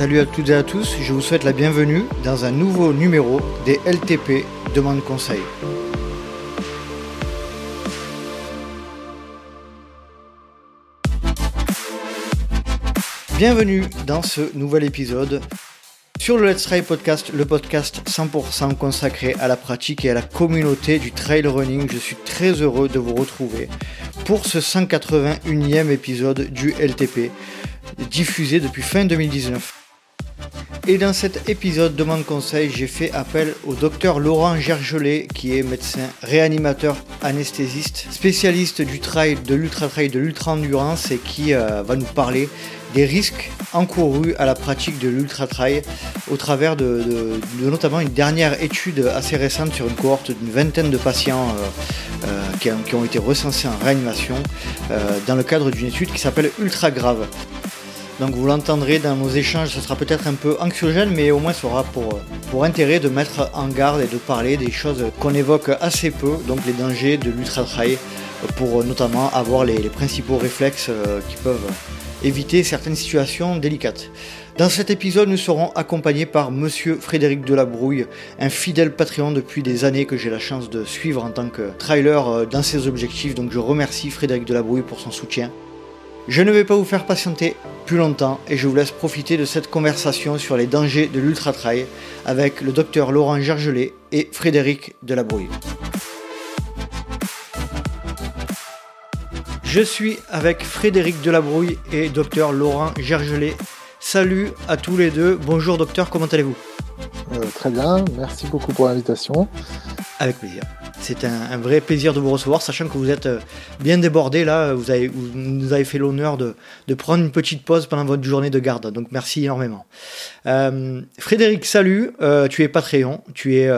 Salut à toutes et à tous, je vous souhaite la bienvenue dans un nouveau numéro des LTP Demande Conseil. Bienvenue dans ce nouvel épisode sur le Let's Try Podcast, le podcast 100% consacré à la pratique et à la communauté du trail running. Je suis très heureux de vous retrouver pour ce 181e épisode du LTP, diffusé depuis fin 2019. Et dans cet épisode de mon conseil, j'ai fait appel au docteur Laurent Gergelet, qui est médecin réanimateur anesthésiste, spécialiste du trail, de l'ultra trail, de l'ultra endurance et qui euh, va nous parler des risques encourus à la pratique de l'ultra trail au travers de, notamment une dernière étude assez récente sur une cohorte d'une vingtaine de patients euh, euh, qui, ont été recensés en réanimation dans le cadre d'une étude qui s'appelle Ultra Grave. Donc vous l'entendrez dans nos échanges, ce sera peut-être un peu anxiogène, mais au moins ça aura pour, pour intérêt de mettre en garde et de parler des choses qu'on évoque assez peu, donc les dangers de l'ultra-trail, pour notamment avoir les, principaux réflexes euh, qui peuvent éviter certaines situations délicates. Dans cet épisode, nous serons accompagnés par Monsieur Frédéric Delabrouille, un fidèle Patreon depuis des années que j'ai la chance de suivre en tant que trailer euh, dans ses objectifs. Donc je remercie Frédéric Delabrouille pour son soutien. Je ne vais pas vous faire patienter plus longtemps et je vous laisse profiter de cette conversation sur les dangers de l'ultra-trail avec le docteur Laurent Gergelet et Frédéric Delabrouille. Je suis avec Frédéric Delabrouille et docteur Laurent Gergelet. Salut à tous les deux. Bonjour docteur, comment allez-vous? Euh, Très bien, merci beaucoup pour l'invitation. Avec plaisir. C'est un, vrai plaisir de vous recevoir, sachant que vous êtes euh, bien débordé là. Vous, nous avez fait l'honneur de, prendre une petite pause pendant votre journée de garde. Donc merci énormément. Euh, Frédéric, salut. Tu es Patreon. Tu es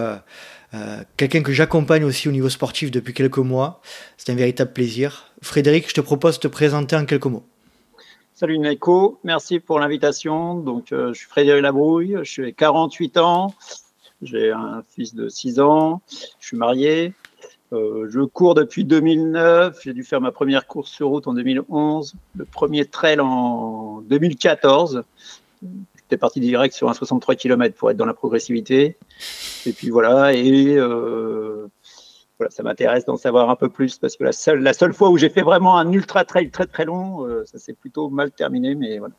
quelqu'un que j'accompagne aussi au niveau sportif depuis quelques mois. C'est un véritable plaisir. Frédéric, je te propose de te présenter en quelques mots. Salut Nico, merci pour l'invitation. Donc, je suis Frédéric Labrouille, je suis 48 ans, j'ai un fils de 6 ans, je suis marié, euh, je cours depuis 2009, j'ai dû faire ma première course sur route en 2011, le premier trail en 2014. J'étais parti direct sur un 63 km pour être dans la progressivité. Et puis voilà, et euh, voilà, ça m'intéresse d'en savoir un peu plus parce que la seule, la seule fois où j'ai fait vraiment un ultra trail très très long, euh, ça s'est plutôt mal terminé, mais voilà,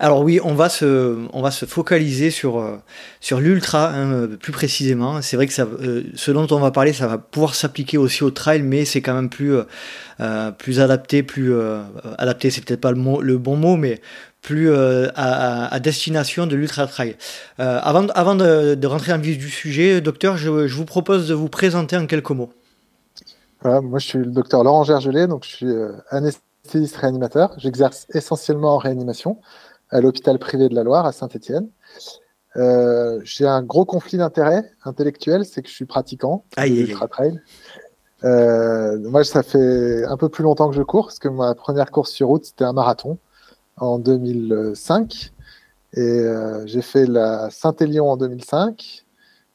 alors oui, on va se, on va se focaliser sur, euh, sur l'ultra hein, plus précisément. C'est vrai que euh, ce dont on va parler, ça va pouvoir s'appliquer aussi au trail, mais c'est quand même plus, plus adapté, plus adapté, c'est peut-être pas le, le bon mot, mais plus à, destination de l'ultra trail. avant avant de, rentrer en vif du sujet, docteur, je, je, vous propose de vous présenter en quelques mots. Voilà, moi je suis le docteur Laurent Gergelet, donc je suis anesthésiste réanimateur. J'exerce essentiellement en réanimation à l'hôpital privé de la Loire à Saint-Étienne. Euh, j'ai un gros conflit d'intérêts intellectuel, c'est que je suis pratiquant ultra trail. Euh, moi, ça fait un peu plus longtemps que je cours, parce que ma première course sur route, c'était un marathon en 2005. Et euh, j'ai fait la Saint-Élion en 2005,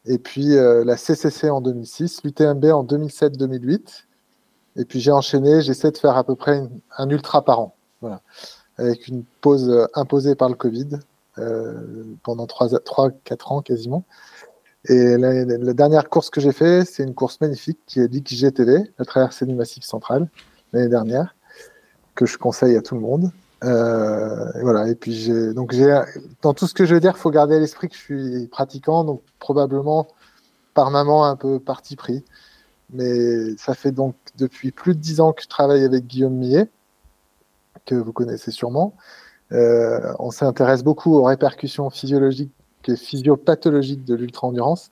et puis la CCC en 2006, l'UTMB en 2007-2008. Et puis j'ai enchaîné, j'essaie de faire à peu près un ultra par an. Avec une pause euh, imposée par le Covid euh, pendant 3-4 ans quasiment. Et la, dernière course que j'ai fait, c'est une course magnifique qui est l'XGTV, la traversée du Massif central, l'année dernière, que je conseille à tout le monde. Euh, voilà. Et puis donc dans tout ce que je veux dire, il faut garder à l'esprit que je suis pratiquant, donc probablement par maman un peu parti pris. Mais ça fait donc depuis plus de dix ans que je travaille avec Guillaume Millet, que vous connaissez sûrement. Euh, on s'intéresse beaucoup aux répercussions physiologiques et physiopathologiques de l'ultra-endurance.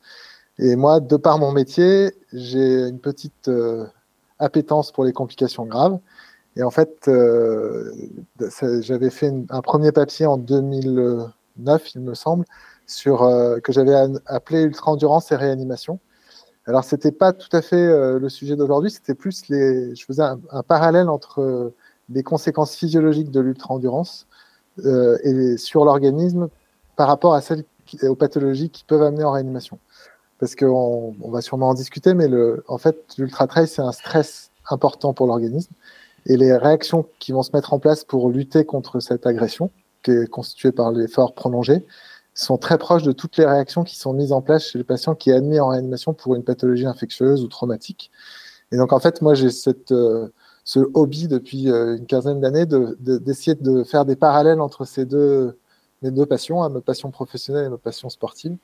Et moi, de par mon métier, j'ai une petite euh, appétence pour les complications graves. Et en fait, euh, j'avais fait un premier papier en 2009, il me semble, sur, que j'avais appelé ultra-endurance et réanimation. Alors, c'était pas tout à fait le sujet d'aujourd'hui, c'était plus les. Je faisais un, parallèle entre des conséquences physiologiques de l'ultra-endurance euh, et sur l'organisme par rapport à celles aux pathologies qui peuvent amener en réanimation. Parce qu'on on va sûrement en discuter, mais en fait, l'ultra-trail, c'est un stress important pour l'organisme. Et les réactions qui vont se mettre en place pour lutter contre cette agression, qui est constitué par l'effort prolongé, sont très proches de toutes les réactions qui sont mises en place chez le patient qui est admis en réanimation pour une pathologie infectieuse ou traumatique. Et donc, en fait, moi, j'ai euh, ce hobby depuis euh, une quinzaine d'années d'essayer de, de, faire des parallèles entre ces deux, mes deux passions, hein, ma passion professionnelle et ma passion sportive.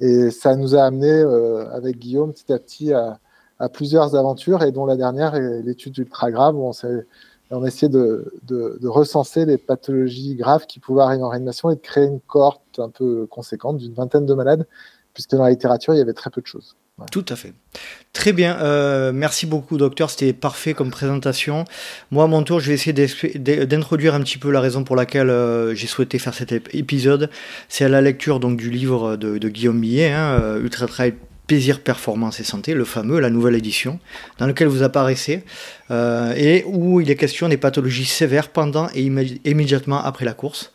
Et ça nous a amené, euh, avec Guillaume, petit à petit à, à, plusieurs aventures, et dont la dernière est l'étude ultra grave, où on s'est on de, recenser les pathologies graves qui pouvaient arriver en réanimation et de créer une cohorte un peu conséquente d'une vingtaine de malades, puisque dans la littérature, il y avait très peu de choses. Tout à fait. Très bien. Euh, merci beaucoup, docteur. C'était parfait comme présentation. Moi, à mon tour, je vais essayer d'introduire un petit peu la raison pour laquelle euh, j'ai souhaité faire cet épisode. C'est à la lecture donc du livre de, de Guillaume Millet, hein, euh, Ultra Trail Plaisir, Performance et Santé, le fameux, la nouvelle édition, dans lequel vous apparaissez, euh, et où il est question des pathologies sévères pendant et immédiatement après la course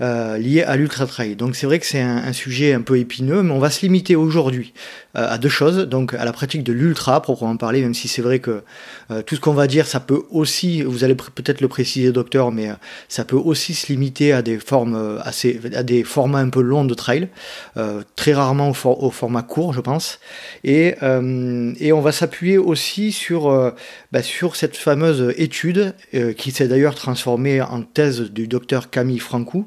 euh, liées à l'ultra trail. Donc c'est vrai que c'est un, sujet un peu épineux, mais on va se limiter aujourd'hui à deux choses, donc à la pratique de l'ultra proprement parler, même si c'est vrai que euh, tout ce qu'on va dire, ça peut aussi, vous allez peut-être le préciser docteur, mais euh, ça peut aussi se limiter à des formes euh, assez, à des formats un peu longs de trail, euh, très rarement au, format court, je pense, et, et on va s'appuyer aussi sur, bah, sur cette fameuse étude qui s'est d'ailleurs transformée en thèse du docteur Camille Francou,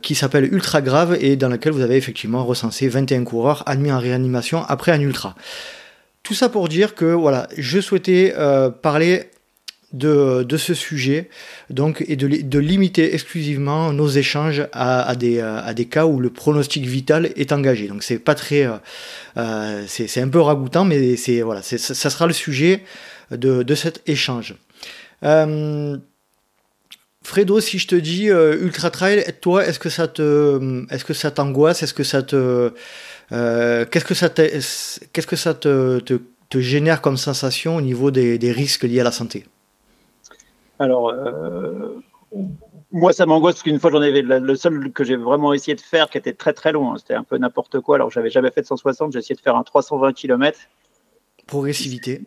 qui s'appelle Ultra Grave et dans laquelle vous avez effectivement recensé 21 coureurs admis en réanimation après un ultra. Tout ça pour dire que voilà, je souhaitais euh, parler de, de, ce sujet donc, et de, de, limiter exclusivement nos échanges à, des, à, des, cas où le pronostic vital est engagé. Donc c'est pas très, euh, c'est un peu ragoûtant, mais c'est voilà, ça sera le sujet de, de cet échange. Euh, Fredo, si je te dis euh, ultra trail, toi, est-ce que ça te, est-ce que ça t'angoisse, est-ce que ça te, euh, qu'est-ce que ça, qu'est-ce que ça te, te, te, génère comme sensation au niveau des, des, risques liés à la santé? Alors, euh, moi, ça m'angoisse parce qu'une fois, j'en avais le seul que j'ai vraiment essayé de faire, qui était très très long. Hein, c'était un peu n'importe quoi. Alors, j'avais jamais fait de 160, j'ai essayé de faire un 320 km. Progressivité.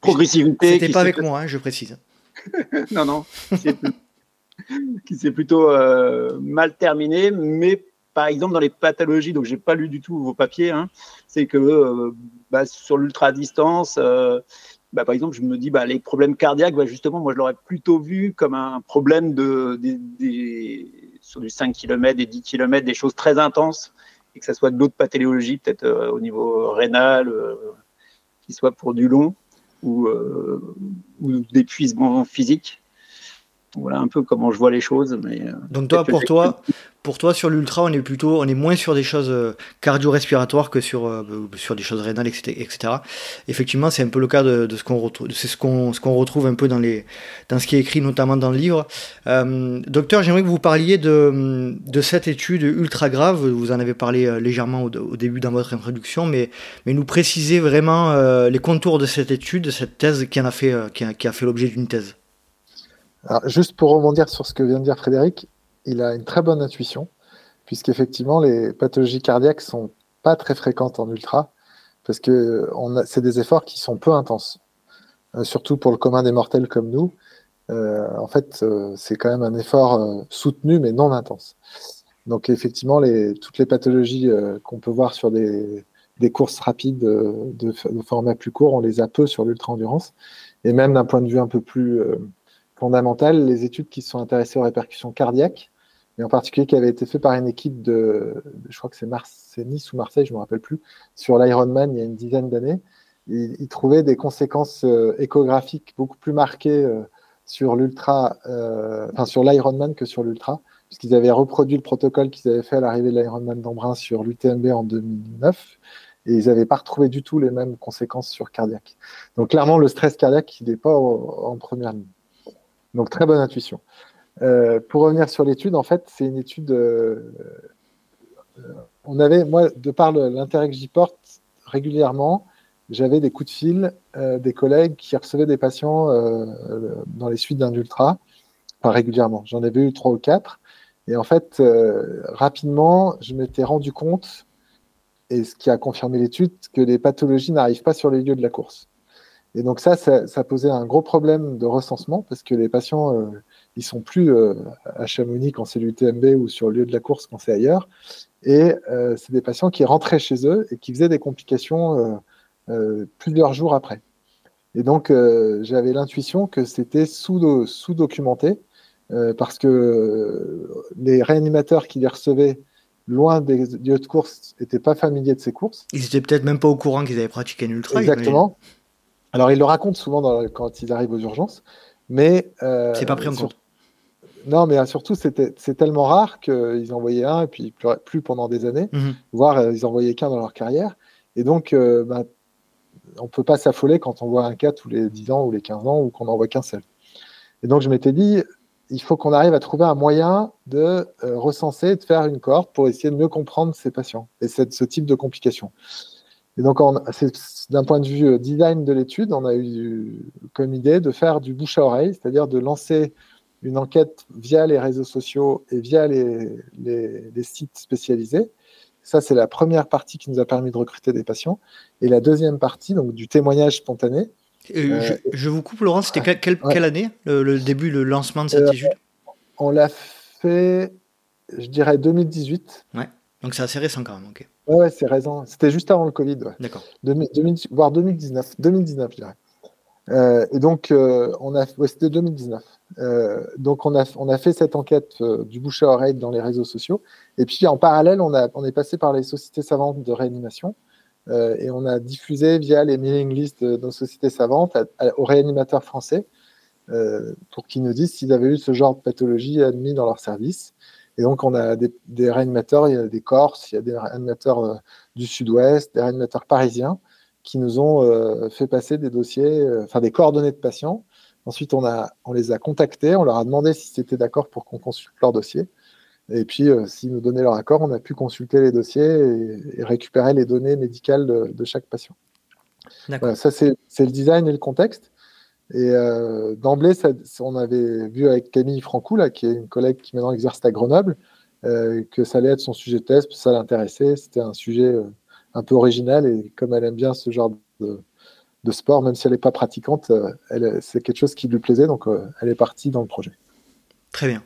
Progressivité. C'était pas avec moi, hein, je précise. non, non. qui s'est plutôt euh, mal terminé, mais par exemple dans les pathologies, donc j'ai pas lu du tout vos papiers, hein, c'est que euh, bah, sur l'ultra distance, euh, bah, par exemple, je me dis bah, les problèmes cardiaques, bah, justement, moi je l'aurais plutôt vu comme un problème de, sur du 5 km, des 10 km, des choses très intenses, et que ça soit d'autres pathologies, peut-être euh, au niveau rénal, qui soit pour du long ou, ou d'épuisement physique voilà un peu comment je vois les choses. Mais, Donc toi, pour toi, pour toi sur l'ultra, on est plutôt, on est moins sur des choses euh, cardio-respiratoires que sur euh, sur des choses rénales, etc. Effectivement, c'est un peu le cas de, ce qu'on retrouve, c'est ce qu'on ce qu'on retrouve un peu dans les dans ce qui est écrit notamment dans le livre. Euh, docteur, j'aimerais que vous parliez de de cette étude ultra grave. Vous en avez parlé légèrement au, début dans votre introduction, mais mais nous préciser vraiment euh, les contours de cette étude, de cette thèse qui en a fait qui a, fait l'objet d'une thèse. Juste pour rebondir sur ce que vient de dire Frédéric, il a une très bonne intuition, puisqu'effectivement, les pathologies cardiaques sont pas très fréquentes en ultra, parce que c'est des efforts qui sont peu intenses, euh, surtout pour le commun des mortels comme nous. Euh, en fait, euh, c'est quand même un effort soutenu, mais non intense. Donc, effectivement, toutes les pathologies qu'on peut voir sur des, courses rapides de, de, format plus court, on les a peu sur l'ultra-endurance. Et même d'un point de vue un peu plus fondamentales, les études qui sont intéressées aux répercussions cardiaques, et en particulier qui avaient été faites par une équipe de, je crois que c'est Nice ou Marseille, je ne me rappelle plus, sur l'Ironman il y a une dizaine d'années. Ils, ils, trouvaient des conséquences euh, échographiques beaucoup plus marquées euh, sur l'ultra, euh, enfin sur l'Ironman que sur l'ultra, puisqu'ils avaient reproduit le protocole qu'ils avaient fait à l'arrivée de l'Ironman d'Embrun sur l'UTMB en 2009 et ils n'avaient pas retrouvé du tout les mêmes conséquences sur cardiaque. Donc clairement, le stress cardiaque, il n'est pas en première ligne. Donc très bonne intuition. Euh, pour revenir sur l'étude, en fait, c'est une étude. Euh, on avait, moi, de par l'intérêt que j'y porte régulièrement, j'avais des coups de fil euh, des collègues qui recevaient des patients euh, dans les suites d'un ultra, enfin régulièrement. J'en avais eu trois ou quatre. Et en fait, euh, rapidement, je m'étais rendu compte, et ce qui a confirmé l'étude, que les pathologies n'arrivent pas sur les lieux de la course. Et donc ça, ça, posait un gros problème de recensement parce que les patients euh, Ils sont plus à Chamonix quand c'est l'UTMB ou sur le lieu de la course quand c'est ailleurs. Et c'est des patients qui rentraient chez eux et qui faisaient des complications plusieurs jours après. Et donc, j'avais l'intuition que c'était sous-documenté parce que les réanimateurs qui les recevaient loin des lieux de course, n'étaient pas familiers de ces courses. Ils étaient peut-être même pas au courant qu'ils avaient pratiqué un ultra. Exactement. Alors, ils le racontent souvent quand ils arrivent aux urgences, mais. Euh, c'est pas pris en compte. Non, mais surtout, c'est tellement rare qu'ils envoyaient un et puis plus, pendant des années, mhm. voire euh, ils envoyaient qu'un dans leur carrière. Et donc, euh, bah, on ne peut pas s'affoler quand on voit un cas tous les 10 ans ou les 15 ans ou qu'on n'en voit qu'un seul. Et donc, je m'étais dit, il faut qu'on arrive à trouver un moyen de euh, recenser, de faire une cohorte pour essayer de mieux comprendre ces patients et ce type de complications. Et donc, d'un point de vue euh, design de l'étude, on a eu comme idée de faire du bouche à oreille, c'est-à-dire de lancer une enquête via les réseaux sociaux et via les, les sites spécialisés. Ça, c'est la première partie qui nous a permis de recruter des patients. Et la deuxième partie, donc du témoignage spontané, euh, je, vous coupe, Laurent, c'était quelle, année le, début, le lancement de cette euh, étude? On l'a fait, je dirais 2018. Ouais, donc c'est assez récent quand même. ok. Ouais, c'est récent. C'était juste avant le Covid. D'accord. voire 2019, 2019, je dirais. Euh, et donc, on a, c'était 2019. donc, on a, on a fait cette enquête du bouche à oreille dans les réseaux sociaux. Et puis, en parallèle, on, a, on est passé par les sociétés savantes de réanimation euh, et on a diffusé via les mailing lists de nos sociétés savantes aux réanimateurs français euh, pour qu'ils nous disent s'ils avaient eu ce genre de pathologie admis dans leur service. Et donc, on a des, réanimateurs, il y a des Corses, il y a des réanimateurs euh, du Sud-Ouest, des réanimateurs parisiens qui nous ont fait passer des dossiers, enfin des coordonnées de patients. Ensuite, on, a, on les a contactés, on leur a demandé si c'était d'accord pour qu'on consulte leur dossier. Et puis, euh, s'ils nous donnaient leur accord, on a pu consulter les dossiers et, récupérer les données médicales de, chaque patient. Voilà, ça, c'est le design et le contexte. Et euh, d'emblée, on avait vu avec Camille Francou, là, qui est une collègue qui maintenant exerce à Grenoble, euh, que ça allait être son sujet de thèse, ça l'intéressait. C'était un sujet un peu original et comme elle aime bien ce genre de, de sport, même si elle n'est pas pratiquante, c'est quelque chose qui lui plaisait, donc elle est partie dans le projet. Très bien.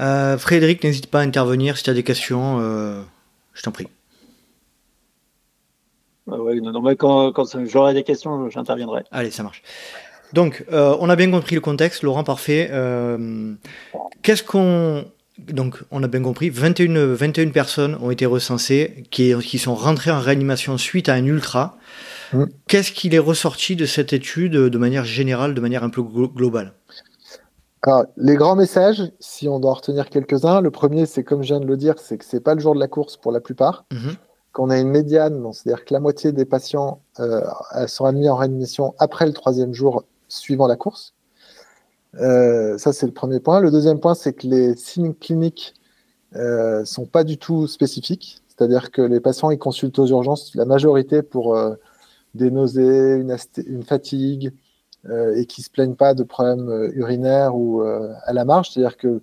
Euh, Frédéric, n'hésite pas à intervenir si tu as des questions. Euh, je t'en prie. Ah quand, j'aurai des questions, j'interviendrai. Allez, ça marche. Donc, euh, on a bien compris le contexte, Laurent, parfait. Qu'est-ce qu'on. Donc, on a bien compris, 21, 21 personnes ont été recensées qui, qui sont rentrées en réanimation suite à un ultra. Mmh. Qu'est-ce qu'il est ressorti de cette étude de manière générale, de manière un peu globale? Alors, les grands messages, si on doit retenir quelques-uns, le premier, c'est comme je viens de le dire, c'est que c'est pas le jour de la course pour la plupart. Mhm. Qu'on a une médiane, c'est-à-dire que la moitié des patients euh, sont admis en réadmission après le troisième jour suivant la course. Euh, ça, c'est le premier point. Le deuxième point, c'est que les signes cliniques euh, sont pas du tout spécifiques. C'est-à-dire que les patients, ils consultent aux urgences la majorité pour euh, des nausées, une, fatigue, et qui se plaignent pas de problèmes urinaires ou à la marge. C'est-à-dire que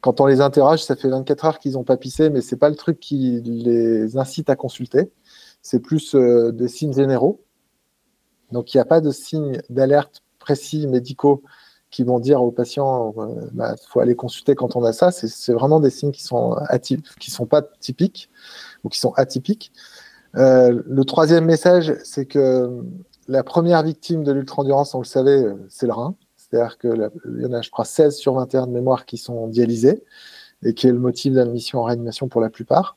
quand on les interroge, ça fait 24 heures qu'ils n'ont pas pissé, mais c'est pas le truc qui les incite à consulter. C'est plus des signes généraux. Donc il n'y a pas de signes d'alerte précis médicaux qui vont dire aux patients il bah, faut aller consulter quand on a ça. C'est vraiment des signes qui sont qui sont pas typiques ou qui sont atypiques. le troisième message, c'est que la première victime de l'ultra-endurance, on le savait, euh, c'est le rein. C'est-à-dire qu'il y en a, je crois, 16 sur 21 de mémoire qui sont dialysés et qui est le motif d'admission en réanimation pour la plupart.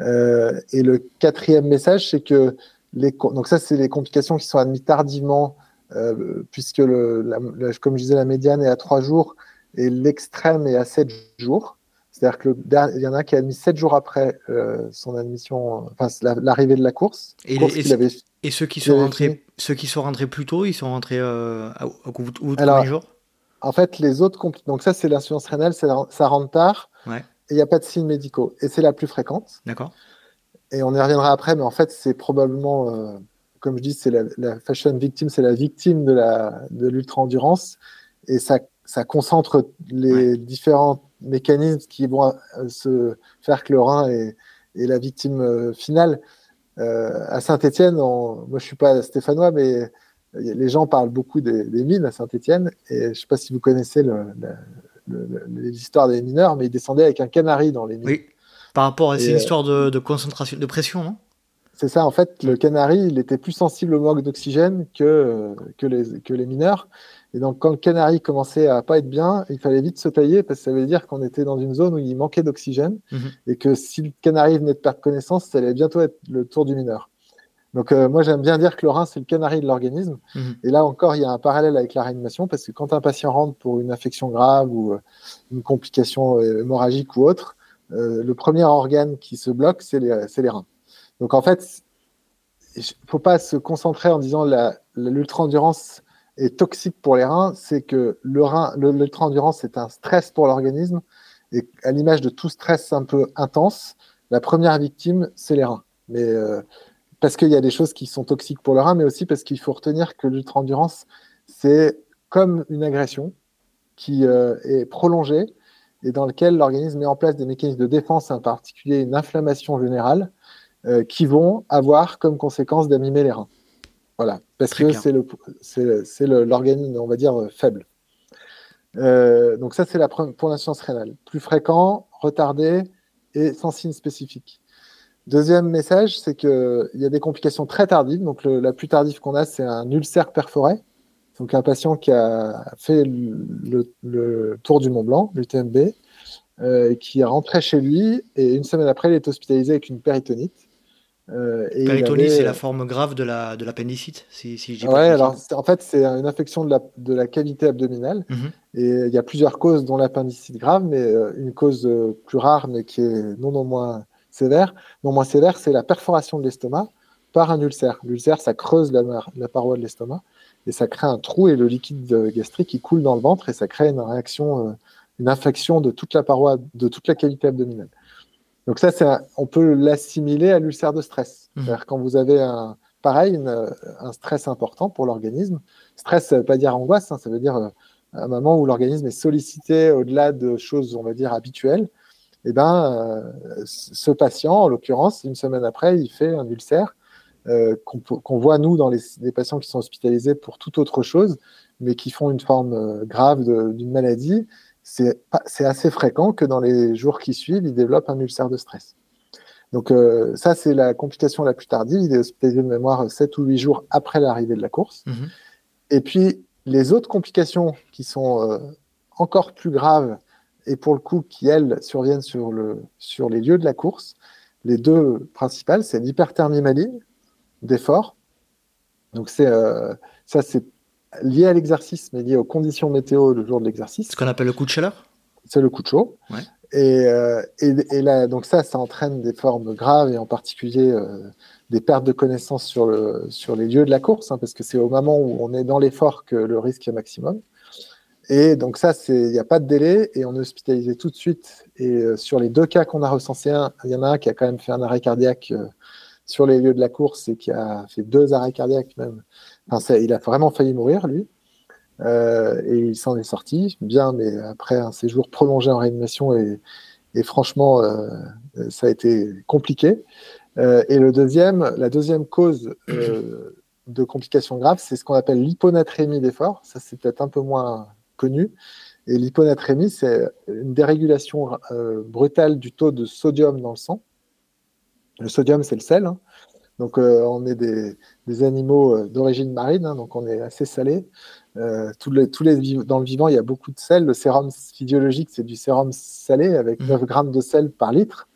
Euh, et le quatrième message, c'est que les, donc ça, c'est les complications qui sont admises tardivement, euh, puisque, le, comme je disais, la médiane est à 3 jours et l'extrême est à 7 jours. C'est-à-dire qu'il y en a qui a admis 7 jours après son admission, enfin l'arrivée de la course. Et, et ceux qui sont rentrés, ceux qui sont rentrés plus tôt, ils sont rentrés euh, au bout de combien jours? En fait, les autres donc ça c'est l'insuffisance rénale, ça rentre tard. Ouais. Et il n'y a pas de signes médicaux. Et c'est la plus fréquente. D'accord. Et on y reviendra après, mais en fait, c'est probablement, euh, comme je dis, c'est la, fashion victime, c'est la victime de la de l'ultra endurance, et ça, ça concentre les différents mécanismes qui vont euh, se faire que le rein est, est la victime euh, finale. Euh, à Saint-Etienne, moi je suis pas stéphanois, mais les gens parlent beaucoup des, mines à Saint-Etienne. Et je ne sais pas si vous connaissez les histoires des mineurs, mais il descendait avec un canari dans les mines. Oui, par rapport à ces histoires de, de, concentration, de pression, non? C'est ça, en fait, le canari, il était plus sensible au manque d'oxygène que, que, les, que les mineurs. Et donc, quand le canari commençait à pas être bien, il fallait vite se tailler parce que ça veut dire qu'on était dans une zone où il manquait d'oxygène mhm. et que si le canari venait de perdre connaissance, ça allait bientôt être le tour du mineur. Donc, euh, moi, j'aime bien dire que le rein, c'est le canari de l'organisme. Mhm. Et là encore, il y a un parallèle avec la réanimation parce que quand un patient rentre pour une infection grave ou euh, une complication euh, hémorragique ou autre, le premier organe qui se bloque, c'est les, les, reins. Donc, en fait, il ne faut pas se concentrer en disant l'ultra-endurance est toxique pour les reins, c'est que l'ultra-endurance, c'est un stress pour l'organisme. Et à l'image de tout stress un peu intense, la première victime, c'est les reins. Mais euh, parce qu'il y a des choses qui sont toxiques pour le rein, mais aussi parce qu'il faut retenir que l'ultra-endurance, c'est comme une agression qui euh, est prolongée et dans lequel l'organisme met en place des mécanismes de défense, en particulier une inflammation générale, euh, qui vont avoir comme conséquence d'animer les reins. Voilà, parce que c'est l'organisme, on va dire, euh, faible. Euh, donc ça, c'est pour l'insuffisance rénale. Plus fréquent, retardé et sans signe spécifique. Deuxième message, c'est qu'il y a des complications très tardives. Donc la plus tardive qu'on a, c'est un ulcère perforé. Donc un patient qui a fait le, tour du Mont Blanc, l'UTMB, euh, qui est rentré chez lui et une semaine après, il est hospitalisé avec une péritonite. Euh, Péritonie, c'est la forme grave de l'appendicite, la, si, si je Ouais, alors en fait, c'est une infection de la, de la cavité abdominale. Mhm. Et il y a plusieurs causes, dont l'appendicite grave, mais euh, une cause euh, plus rare, mais qui est non, non moins sévère. Non moins sévère, c'est la perforation de l'estomac par un ulcère. L'ulcère, ça creuse la, la paroi de l'estomac et ça crée un trou et le liquide gastrique qui coule dans le ventre et ça crée une réaction, une infection de toute la paroi, de toute la cavité abdominale. Donc ça, on peut l'assimiler à l'ulcère de stress. Mmh. C'est-à-dire quand vous avez un, pareil, un stress important pour l'organisme. Stress, ça ne veut pas dire angoisse, hein, ça veut dire euh, un moment où l'organisme est sollicité au-delà de choses, on va dire, habituelles. Et eh ben, euh, ce patient, en l'occurrence, une semaine après, il fait un ulcère euh, qu'on voit, nous, dans les, patients qui sont hospitalisés pour toute autre chose, mais qui font une forme grave d'une maladie c'est assez fréquent que dans les jours qui suivent, il développe un ulcère de stress. Donc euh, ça, c'est la complication la plus tardive. Il est hospitalisé de mémoire 7 ou 8 jours après l'arrivée de la course. Mhm. Et puis, les autres complications qui sont euh, encore plus graves et pour le coup qui, elles, surviennent sur, le, sur les lieux de la course, les deux principales, c'est l'hyperthermie maligne d'effort. Donc c'est euh, ça, c'est lié à l'exercice, mais lié aux conditions météo le jour de l'exercice. Ce qu'on appelle le coup de chaleur C'est le coup de chaud. Et, euh, et, là, donc ça, ça entraîne des formes graves et en particulier euh, des pertes de connaissances sur, le, sur les lieux de la course, hein, parce que c'est au moment où on est dans l'effort que le risque est maximum. Et donc ça, il n'y a pas de délai et on est hospitalisé tout de suite. Et euh, sur les deux cas qu'on a recensés, il y en a un qui a quand même fait un arrêt cardiaque sur les lieux de la course et qui a fait deux arrêts cardiaques même il a vraiment failli mourir, lui. Euh, et il s'en est sorti, bien, mais après un séjour prolongé en réanimation, et, franchement, euh, ça a été compliqué. Euh, et le deuxième, la deuxième cause de complications graves, c'est ce qu'on appelle l'hyponatrémie d'effort. Ça, c'est peut-être un peu moins connu. Et l'hyponatrémie, c'est une dérégulation brutale du taux de sodium dans le sang. Le sodium, c'est le sel. Hein. Donc, on est des, des animaux euh, d'origine marine, hein, donc on est assez salé. Euh, tous les, tous les, dans le vivant, il y a beaucoup de sel. Le sérum physiologique, c'est du sérum salé avec 9 mmh. grammes de sel par litre.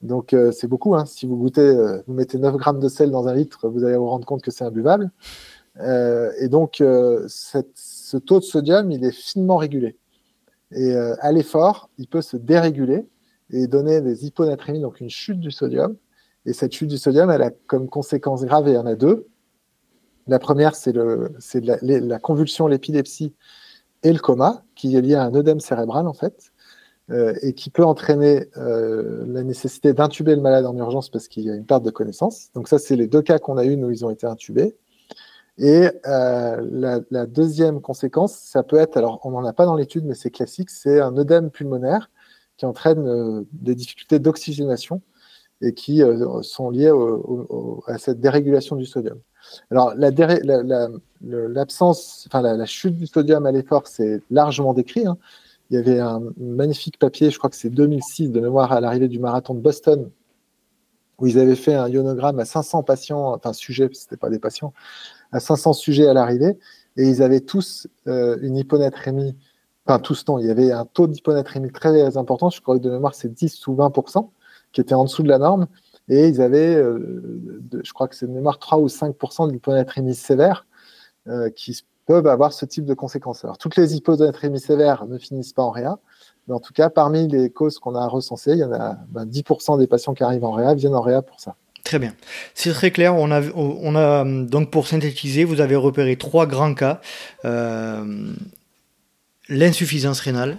Donc euh, c'est beaucoup. Hein. Si vous goûtez, vous mettez 9 grammes de sel dans un litre, vous allez vous rendre compte que c'est imbuvable. et donc ce taux de sodium, il est finement régulé. Et à l'effort, il peut se déréguler et donner des hyponatrémies, donc une chute du sodium. Et cette chute du sodium, elle a comme conséquence grave, et il y en a deux. La première, c'est la, la, convulsion, l'épilepsie et le coma, qui est lié à un œdème cérébral, en fait, euh, et qui peut entraîner euh, la nécessité d'intuber le malade en urgence parce qu'il y a une perte de connaissance. Donc ça, c'est les deux cas qu'on a eu où ils ont été intubés. Et euh, la, deuxième conséquence, ça peut être, alors on n'en a pas dans l'étude, mais c'est classique, c'est un œdème pulmonaire qui entraîne des difficultés d'oxygénation et qui euh, sont liées à cette dérégulation du sodium. Alors, l'absence, la, enfin, la, chute du sodium à l'effort, c'est largement décrit. Hein. il y avait un magnifique papier, je crois que c'est 2006 de mémoire à l'arrivée du marathon de Boston, où ils avaient fait un ionogramme à 500 patients, enfin sujets, ce n'était pas des patients, à 500 sujets à l'arrivée, et ils avaient tous euh, une hyponatrémie, enfin tous non, il y avait un taux d'hyponatrémie très important, je crois que de mémoire c'est 10 ou 20%, qui était en dessous de la norme, et ils avaient, euh, je crois que c'est de mémoire 3 ou 5% d'hyponatrémie sévère, euh, qui peuvent avoir ce type de conséquences. Alors, toutes les hyponatrémies sévères ne finissent pas en réa, mais en tout cas, parmi les causes qu'on a recensées, il y en a 10% ben, des patients qui arrivent en réa viennent en réa pour ça. Très bien. C'est très clair. On a, donc pour synthétiser, vous avez repéré trois grands cas. Euh, l'insuffisance rénale,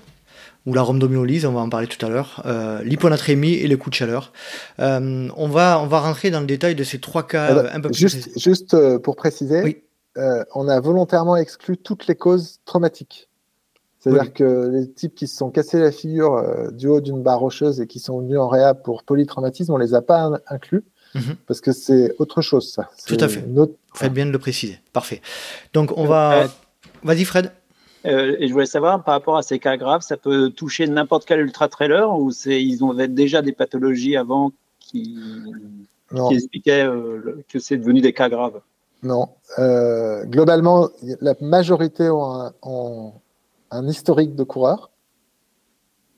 ou la rhomdomyolyse, on va en parler tout à l'heure, euh, l'hyponatrémie et le coup de chaleur. Euh, on, va, on va rentrer dans le détail de ces trois cas un peu plus Juste, juste pour préciser, oui. Euh, on a volontairement exclu toutes les causes traumatiques. C'est-à-dire que les types qui se sont cassés la figure euh, du haut d'une barre rocheuse et qui sont venus en réa pour polytraumatisme, on les a pas inclus. Mhm. Parce que c'est autre chose, ça. Tout à fait. Autre... Faites bien de le préciser. Parfait. Donc, on va. Vas-y, Fred. Euh, et je voulais savoir, par rapport à ces cas graves, ça peut toucher n'importe quel ultra-trailer ou ils ont déjà des pathologies avant qui, expliquaient que c'est devenu des cas graves? Non. Euh, globalement, la majorité ont un, historique de coureur.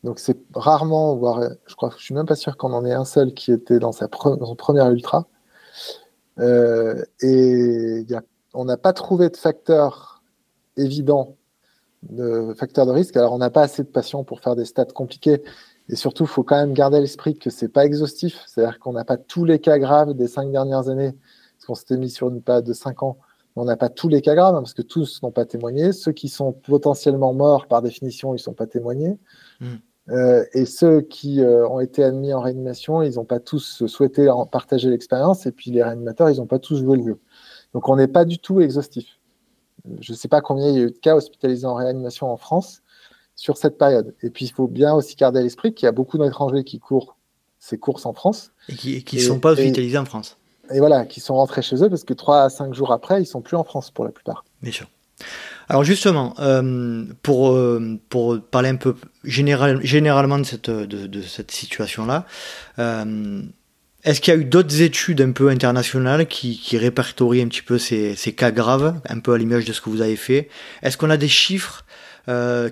Donc c'est rarement, voire je crois, je suis même pas sûr qu'on en ait un seul qui était dans, sa son première ultra. Euh, et on n'a pas trouvé de facteur évident, de facteur de risque. Alors on n'a pas assez de patients pour faire des stats compliqués. Et surtout, il faut quand même garder à l'esprit que c'est pas exhaustif. C'est-à-dire qu'on n'a pas tous les cas graves des cinq dernières années qu'on s'était mis sur une période de 5 ans. On n'a pas tous les cas graves, hein, parce que tous n'ont pas témoigné. Ceux qui sont potentiellement morts, par définition, ils ne sont pas témoignés. Hmm. Euh, et ceux qui euh, ont été admis en réanimation, ils n'ont pas tous souhaité en partager l'expérience. Et puis les réanimateurs, ils n'ont pas tous joué le jeu. Donc on n'est pas du tout exhaustif. Je ne sais pas combien il y a eu de cas hospitalisés en réanimation en France sur cette période. Et puis il faut bien aussi garder à l'esprit qu'il y a beaucoup d'étrangers qui courent ces courses en France. Et qui ne sont pas hospitalisés en France et voilà, qui sont rentrés chez eux parce que 3 à 5 jours après, ils sont plus en France pour la plupart. Bien sûr. Alors justement, euh, pour, euh, pour parler un peu général, généralement de cette, de, cette situation-là, euh, est-ce qu'il y a eu d'autres études un peu internationales qui, qui répertorient un petit peu ces, ces, cas graves, un peu à l'image de ce que vous avez fait? Est-ce qu'on a des chiffres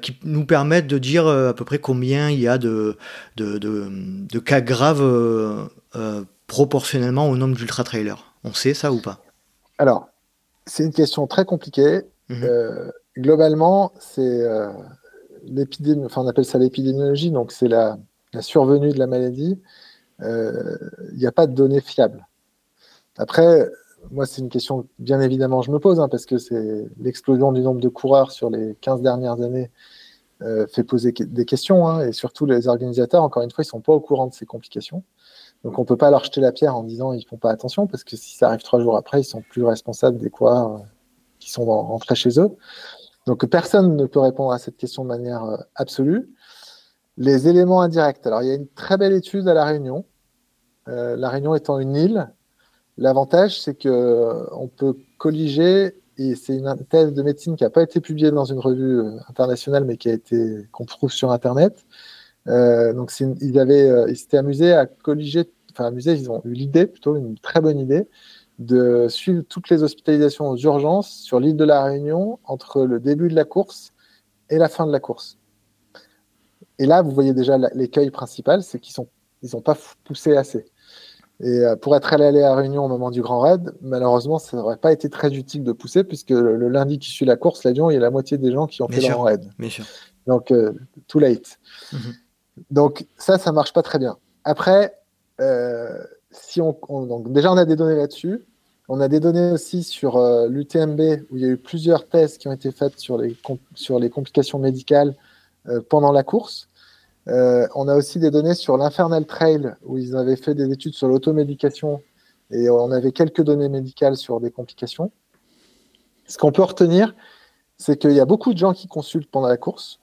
qui nous permettent de dire à peu près combien il y a de, de, de, de cas graves proportionnellement au nombre d'ultra-trailers? On sait ça ou pas? Alors, c'est une question très compliquée. Mhm. Euh, globalement, c'est euh, l'épidémie, enfin on appelle ça l'épidémiologie, donc c'est la, survenue de la maladie. Il euh, n'y a pas de données fiables. Après, moi, c'est une question, bien évidemment, je me pose, hein, parce que c'est l'explosion du nombre de coureurs sur les 15 dernières années fait poser des questions, hein, et surtout les organisateurs, encore une fois, ils ne sont pas au courant de ces complications. Donc on ne peut pas leur jeter la pierre en disant ils font pas attention parce que si ça arrive trois jours après, ils sont plus responsables des coureurs euh, qui sont rentrés chez eux. Donc personne ne peut répondre à cette question de manière euh, absolue. Les éléments indirects. Alors il y a une très belle étude à la Réunion. Euh, la Réunion étant une île, l'avantage c'est que on peut colliger et c'est une thèse de médecine qui n'a pas été publiée dans une revue internationale mais qui a été qu'on trouve sur internet euh, donc ils avaient, euh, ils s'étaient amusés à colliger, enfin amusés, ils ont eu l'idée, plutôt une très bonne idée, de suivre toutes les hospitalisations aux urgences sur l'île de la Réunion entre le début de la course et la fin de la course. Et là, vous voyez déjà l'écueil principal, c'est qu'ils sont, ils n'ont pas poussé assez. Et euh, pour être allé à la Réunion au moment du Grand Raid, malheureusement, ça n'aurait pas été très utile de pousser, puisque le, lundi qui suit la course, l'avion, il y a la moitié des gens qui ont fait le Grand Raid. Donc, too late. Mhm. Donc ça, ça marche pas très bien. Après, euh, si on, donc déjà on a des données là-dessus. On a des données aussi sur euh, l'UTMB où il y a eu plusieurs tests qui ont été faits sur les, sur les complications médicales euh, pendant la course. On a aussi des données sur l'Infernal Trail où ils avaient fait des études sur l'automédication et on avait quelques données médicales sur des complications. Ce qu'on peut retenir, c'est qu'il y a beaucoup de gens qui consultent pendant la course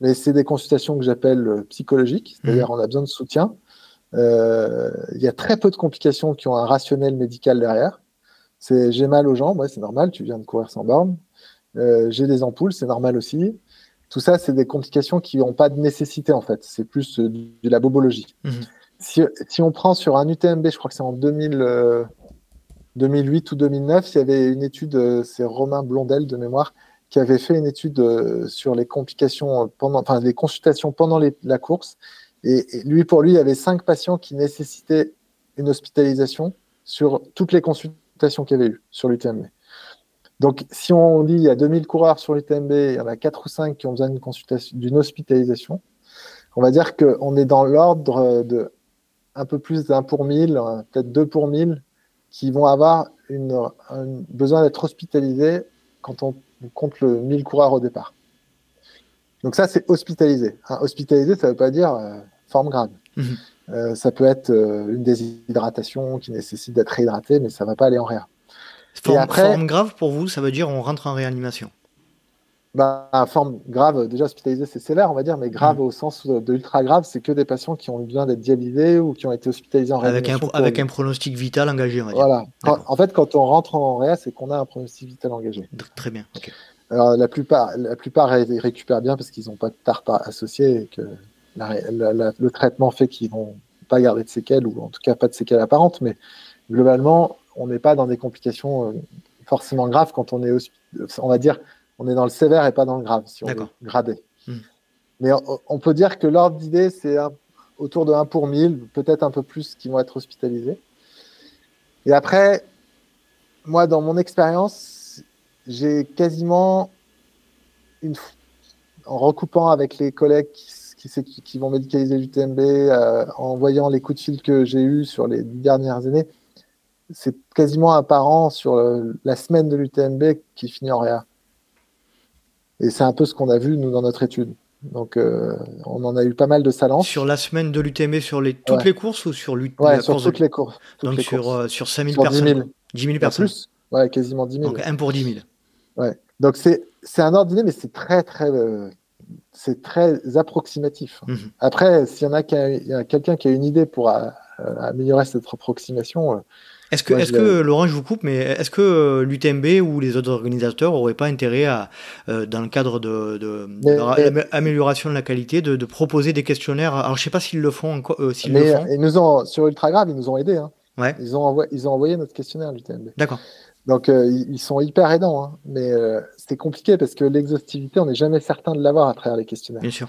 mais c'est des consultations que j'appelle euh, psychologiques, c'est-à-dire mmh. on a besoin de soutien. Euh, il y a très peu de complications qui ont un rationnel médical derrière. C'est j'ai mal aux jambes, ouais, c'est normal, tu viens de courir sans borne. Euh, j'ai des ampoules, c'est normal aussi. Tout ça, c'est des complications qui n'ont pas de nécessité, en fait. C'est plus euh, de la bobologie. Mhm. Si, si on prend sur un UTMB, je crois que c'est en 2000, 2008 ou 2009, il y avait une étude, c'est Romain Blondel de mémoire, qui avait fait une étude sur les complications pendant, enfin, les consultations pendant la course. Et, et, lui, pour lui, il y avait cinq patients qui nécessitaient une hospitalisation sur toutes les consultations qu'il y avait eu sur l'UTMB. Donc, si on dit il y a 2000 coureurs sur l'UTMB, il y en a 4 ou 5 qui ont besoin d'une consultation, d'une hospitalisation, on va dire qu'on est dans l'ordre de un peu plus d'un pour mille, peut-être deux pour mille, qui vont avoir une, un besoin d'être hospitalisés quand on compte le 1000 coureurs au départ. Donc ça, c'est hospitalisé. Hein, hospitalisé, ça ne veut pas dire euh, forme grave. Mhm. Euh, ça peut être euh, une déshydratation qui nécessite d'être réhydraté, mais ça ne va pas aller en réa. Forme, après- forme grave pour vous, ça veut dire on rentre en réanimation. Bah, forme grave, déjà hospitalisé, c'est sévère, on va dire, mais grave Mhm. au sens de ultra grave, c'est que des patients qui ont besoin d'être dialysés ou qui ont été hospitalisés en Avec un, réanimation. avec un pronostic vital engagé, on va dire. Voilà. En fait, quand on rentre en réa, c'est qu'on a un pronostic vital engagé. Très bien. Alors, la plupart, la plupart ré- récupèrent bien parce qu'ils n'ont pas de TARP associé et que la ré- la- la- le traitement fait qu'ils vont pas garder de séquelles ou en tout cas pas de séquelles apparentes. Mais globalement, on n'est pas dans des complications euh, forcément graves quand on est, on va dire, on est dans le sévère et pas dans le grave si on D'accord. grader. Hmm. Mais on, peut dire que l'ordre d'idée, c'est autour de 1 pour 1000, peut-être un peu plus qui vont être hospitalisés. Et après, moi, dans mon expérience, j'ai quasiment, une, en recoupant avec les collègues qui, vont médicaliser l'UTMB, euh, en voyant les coups de fil que j'ai eus sur les dernières années, c'est quasiment un par an sur le- la semaine de l'UTMB qui finit en réa. Et c'est un peu ce qu'on a vu, nous, dans notre étude. Donc, euh, on en a eu pas mal de salances. Sur la semaine de l'UTMB, sur les, toutes Ouais. les courses ou sur l'U- Ouais, sur de- toutes les courses. toutes Donc les sur, courses. euh, sur 5000 Sur 10 personnes. 000. 10 000 Pas personnes. plus. Ouais, quasiment 10 000. Donc 1 pour 10 000. Ouais. Donc c'est c'est un ordre d'idée, mais c'est très très euh, c'est très approximatif. Mhm. Après, s'il y en a, a- quelqu'un qui a une idée pour euh, améliorer cette approximation, Est-ce que, Moi, est-ce je que Laurent, je vous coupe, mais est-ce que euh, l'UTMB ou les autres organisateurs n'auraient pas intérêt à, euh, dans le cadre de, de, de Mais- leur am- amélioration de la qualité, de, de proposer des questionnaires? Alors, je sais pas s'ils le font, euh, s'ils le mais font. ils nous ont sur Ultra Grave, ils nous ont aidés. Hein. Ouais. Ils ont envoyé, ils ont envoyé notre questionnaire à l'UTMB. D'accord. Donc euh, ils, ils sont hyper aidants, hein. mais euh, c'est compliqué parce que l'exhaustivité, on n'est jamais certain de l'avoir à travers les questionnaires. Bien sûr.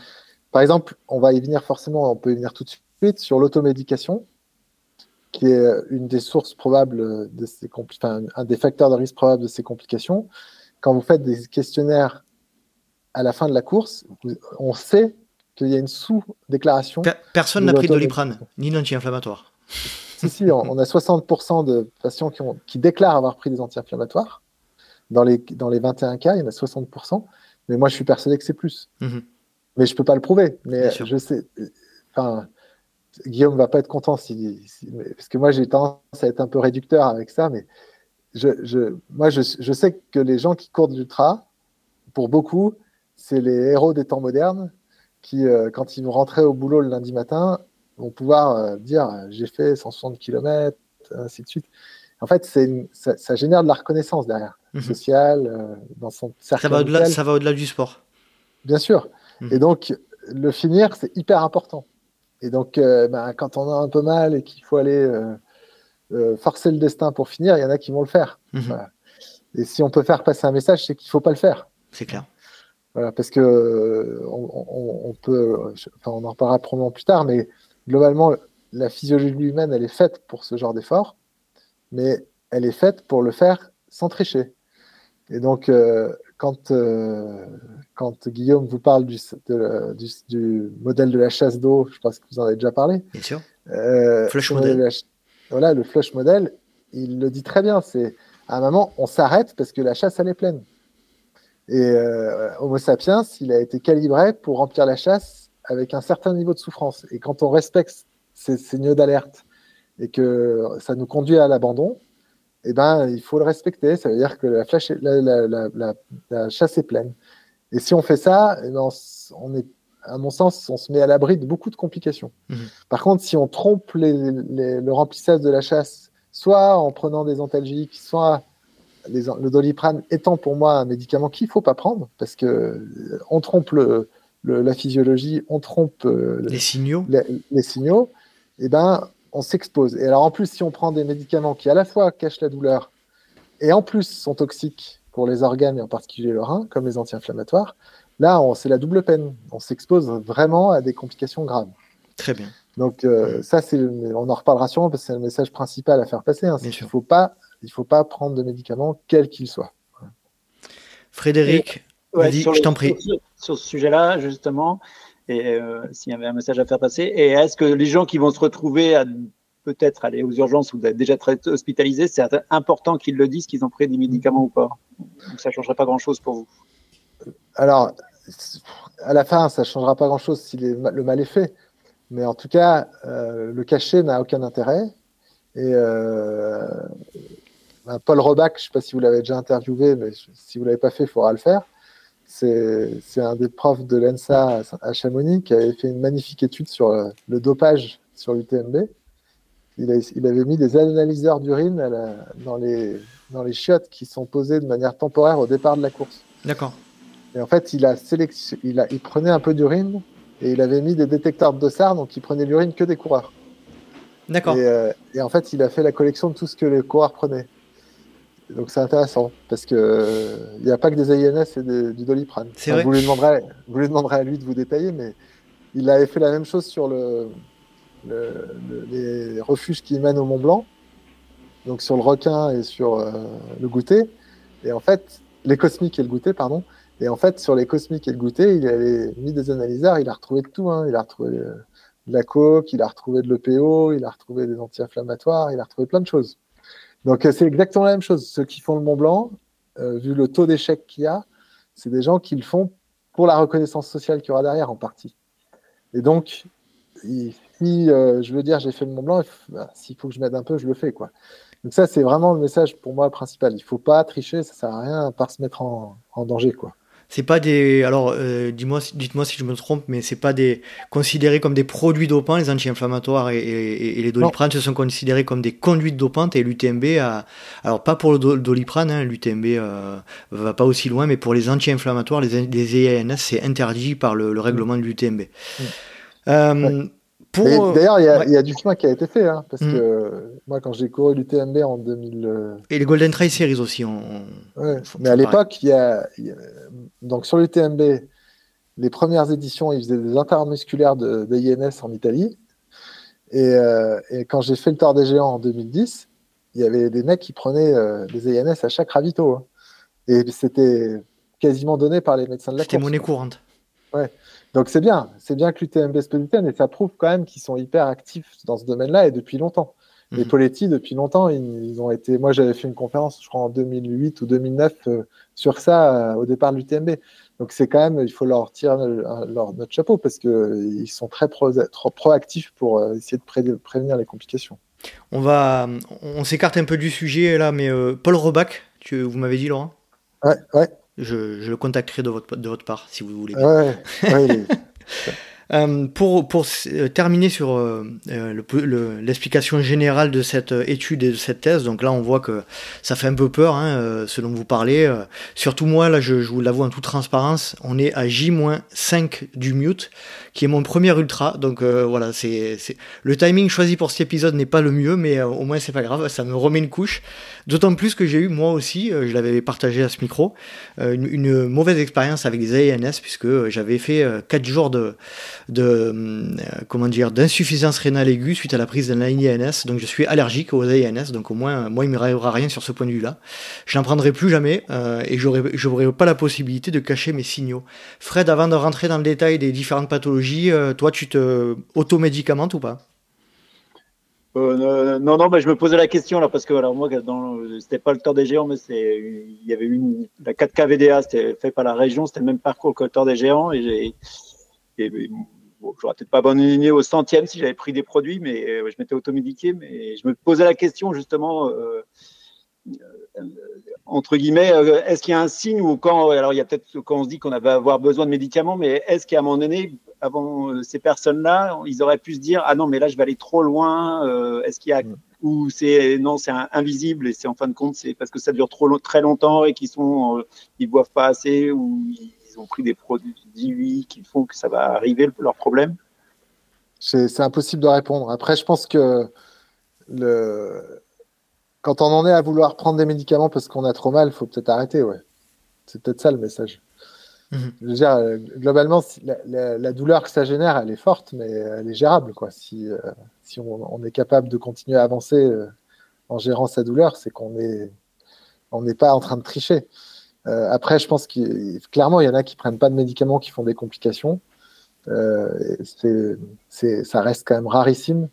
Par exemple, on va y venir forcément, on peut y venir tout de suite sur l'automédication, qui est une des sources probables de ces enfin, un des facteurs de risque probable de ces complications. Quand vous faites des questionnaires à la fin de la course, on sait qu'il y a une sous-déclaration. Per- personne n'a pris de doliprane, ni d'anti-inflammatoire. si, si, on, on a 60% de patients qui, ont, qui déclarent avoir pris des anti-inflammatoires. Dans les, dans les 21 cas, il y en a 60%. Mais moi, je suis persuadé que c'est plus. Mhm. Mais je peux pas le prouver. Mais Bien sûr. je sais. Enfin, Guillaume va pas être content si, parce que moi j'ai tendance à être un peu réducteur avec ça, mais je, je, moi je, je sais que les gens qui courent de l'ultra, pour beaucoup, c'est les héros des temps modernes qui, euh, quand ils vont rentrer au boulot le lundi matin, vont pouvoir euh, dire euh, j'ai fait 160 km, ainsi de suite. En fait, une- ça, ça génère de la reconnaissance derrière, Mhm. sociale, euh, dans son cercle Ça va au-delà, amical. ça va au-delà du sport. Bien sûr. Mhm. Et donc, le finir, c'est hyper important. Et donc, euh, ben, quand on a un peu mal et qu'il faut aller euh, euh, forcer le destin pour finir, il y en a qui vont le faire. Mhm. Voilà. Et si on peut faire passer un message, c'est qu'il ne faut pas le faire. C'est clair. Voilà, parce que on, on- on peut, enfin, on en reparlera probablement plus tard, mais globalement, la physiologie humaine, elle est faite pour ce genre d'effort, mais elle est faite pour le faire sans tricher. Et donc, euh, quand, euh, quand Guillaume vous parle du, de- du, du modèle de la chasse d'eau, je pense que vous en avez déjà parlé. Bien sûr. euh, Flush la voilà, le flush model, il le dit très bien. C'est à un moment, on s'arrête parce que la chasse, elle est pleine. Et euh, Homo sapiens, il a été calibré pour remplir la chasse avec un certain niveau de souffrance. Et quand on respecte ces signaux d'alerte et que ça nous conduit à l'abandon, eh ben, il faut le respecter. Ça veut dire que la, flash est- la, la- la- la- la chasse est pleine. Et si on fait ça, eh ben, on, est, à mon sens, on se met à l'abri de beaucoup de complications. Mhm. Par contre, si on trompe les- les- le remplissage de la chasse, soit en prenant des antalgiques, soit le doliprane étant pour moi un médicament qu'il ne faut pas prendre, parce que on trompe la physiologie, on trompe les signaux, les, signaux, et eh ben on s'expose. Et alors en plus, si on prend des médicaments qui à la fois cachent la douleur et en plus sont toxiques pour les organes et en particulier le rein, comme les anti-inflammatoires, là c'est la double peine. On s'expose vraiment à des complications graves. Très bien. Donc euh, ça, c'est, on en reparlera sûrement parce que c'est le message principal à faire passer. Hein, il ne faut pas, il faut pas prendre de médicaments quels qu'ils soient. Frédéric, je t'en prie. Sur, ce sujet-là, justement, euh, s'il y avait un message à faire passer, et est-ce que les gens qui vont se retrouver à peut-être aller aux urgences ou déjà très hospitalisés, c'est important qu'ils le disent, qu'ils ont pris des médicaments ou pas? ça ne changerait pas grand-chose pour vous. Alors, à la fin, ça ne changera pas grand-chose si le mal est fait. Mais en tout cas, euh, le cachet n'a aucun intérêt. Et euh, ben, Paul Robac, je ne sais pas si vous l'avez déjà interviewé, mais si vous ne l'avez pas fait, il faudra le faire. C'est un des profs de l'ENSA à Chamonix qui avait fait une magnifique étude sur euh, le dopage sur l'UTMB. Il, il, avait mis des analyseurs d'urine dans les, dans les chiottes qui sont posées de manière temporaire au départ de la course. D'accord. Et en fait, il, a il, a, il prenait un peu d'urine et il avait mis des détecteurs de dossard, donc il prenait l'urine que des coureurs. D'accord. Euh, et, en fait, il a fait la collection de tout ce que les coureurs prenaient. Donc c'est intéressant parce que il n'y a pas que des AINS et du Doliprane. Vrai. Vous lui, demanderez, vous lui demanderez à lui de vous détailler, mais il avait fait la même chose sur le, les refuges qui mènent au Mont Blanc, donc sur le requin et sur euh, le goûter. Et en fait, les cosmiques et le goûter, pardon. Et en fait, sur les cosmiques et le goûter, il avait mis des analyseurs, il a retrouvé de tout. Hein. Il a retrouvé euh, de la coke, il a retrouvé de l'EPO, il a retrouvé des anti-inflammatoires, il a retrouvé plein de choses. Donc euh, c'est exactement la même chose. Ceux qui font le Mont Blanc, euh, vu le taux d'échec qu'il y a, c'est des gens qui le font pour la reconnaissance sociale qu'il y aura derrière en partie. Et donc, si je veux dire j'ai fait le Mont Blanc, s'il faut que je m'aide un peu, je le fais. quoi. Donc ça, c'est vraiment le message pour moi principal. Il ne faut pas tricher, ça ne sert à rien à part se mettre en, en danger. quoi c'est pas des alors euh, dis-moi dites-moi si je me trompe mais c'est pas des considérés comme des produits dopants les anti-inflammatoires et, les doliprane ce sont considérés comme des conduites dopantes et l'UTMB a alors pas pour le doliprane hein, l'UTMB euh, va pas aussi loin mais pour les anti-inflammatoires les, les EANS c'est interdit par le, règlement de l'UTMB mm. euh, euh, d'ailleurs, il y, a du chemin qui a été fait, hein, parce mm. que moi, quand j'ai couru l'UTMB en 2000. Euh, Et les Golden Trail Series aussi. Mais à l'époque, il y, a, donc sur l'UTMB, les premières éditions, ils faisaient des intermusculaires de, INS en Italie. Euh, et, quand j'ai fait le Tour des Géants en 2010, il y avait des mecs qui prenaient des INS à chaque ravito. Hein. Et c'était quasiment donné par les médecins de la. C'était monnaie courante. Ouais. Donc c'est bien, c'est bien que l'UTMB se positionne et ça prouve quand même qu'ils sont hyper actifs dans ce domaine-là et depuis longtemps. Les mhm. Poletti, depuis longtemps, ils, ont été. Moi, j'avais fait une conférence, je crois, en 2008 ou 2009 euh, sur ça euh, au départ de l'UTMB. Donc, c'est quand même, il faut leur tirer leur, notre chapeau parce qu'ils euh, sont très, proactifs pour essayer de prévenir les complications. On va, on s'écarte un peu du sujet là, mais Paul Robac, tu, vous m'avez dit, Laurent? Ouais, ouais. Je, le contacterai de votre, de votre part, si vous voulez. Ouais, ouais, Euh, pour, pour euh, terminer sur euh, l'explication générale de cette étude et de cette thèse, donc là on voit que ça fait un peu peur, hein, ce dont vous parlez. surtout moi, là je, je vous l'avoue en toute transparence, on est à J-5 du mute, qui est mon premier ultra. Donc voilà, c'est le timing choisi pour cet épisode n'est pas le mieux, mais au moins c'est pas grave, ça me remet une couche. D'autant plus que j'ai eu moi aussi, je l'avais partagé à ce micro, une, une, mauvaise expérience avec les ANS puisque j'avais fait 4 jours de de euh, comment dire d'insuffisance rénale aiguë suite à la prise d'un INS. Donc je suis allergique aux INS, donc au moins moi il me m'arrivera rien sur ce point de vue-là. Je n'en prendrai plus jamais euh, et j'aurai j'aurai pas la possibilité de cacher mes signaux. Fred, avant de rentrer dans le détail des différentes pathologies, euh, toi tu te automédicamentes ou pas? Non, non, bah, je me posais la question là parce que alors moi, c'était pas le Tour des Géants, mais c'est, il y avait une la 4K VDA, c'était fait par la région, c'était le même parcours que le Tour des Géants et, bon, j'aurais peut-être pas abandonné au centième si j'avais pris des produits, mais euh, je m'étais automédiqué. Mais je me posais la question justement, euh, euh, entre guillemets, est-ce qu'il y a un signe ou quand, alors il y a peut-être quand on se dit qu'on va avoir besoin de médicaments, mais est-ce qu'à un moment donné, avant ces personnes-là, ils auraient pu se dire ah non mais là je vais aller trop loin. est-ce qu'il y a mm. ou c'est non, c'est invisible et c'est en fin de compte, c'est parce que ça dure trop très longtemps et qu'ils sont, ils boivent pas assez ou ils ont pris des produits qui font que ça va arriver leur problème. C'est impossible de répondre. Après, je pense que le... quand on en est à vouloir prendre des médicaments parce qu'on a trop mal, il faut peut-être arrêter. Ouais. C'est peut-être ça le message. Mhm. Je veux dire, globalement, la, douleur que ça génère, elle est forte, mais elle est gérable. Quoi. Si, euh, si on, est capable de continuer à avancer euh, en gérant sa douleur, c'est qu'on n'est on n'est pas en train de tricher. Après, je pense que clairement, il y en a qui prennent pas de médicaments, qui font des complications. c'est ça reste quand même rarissime.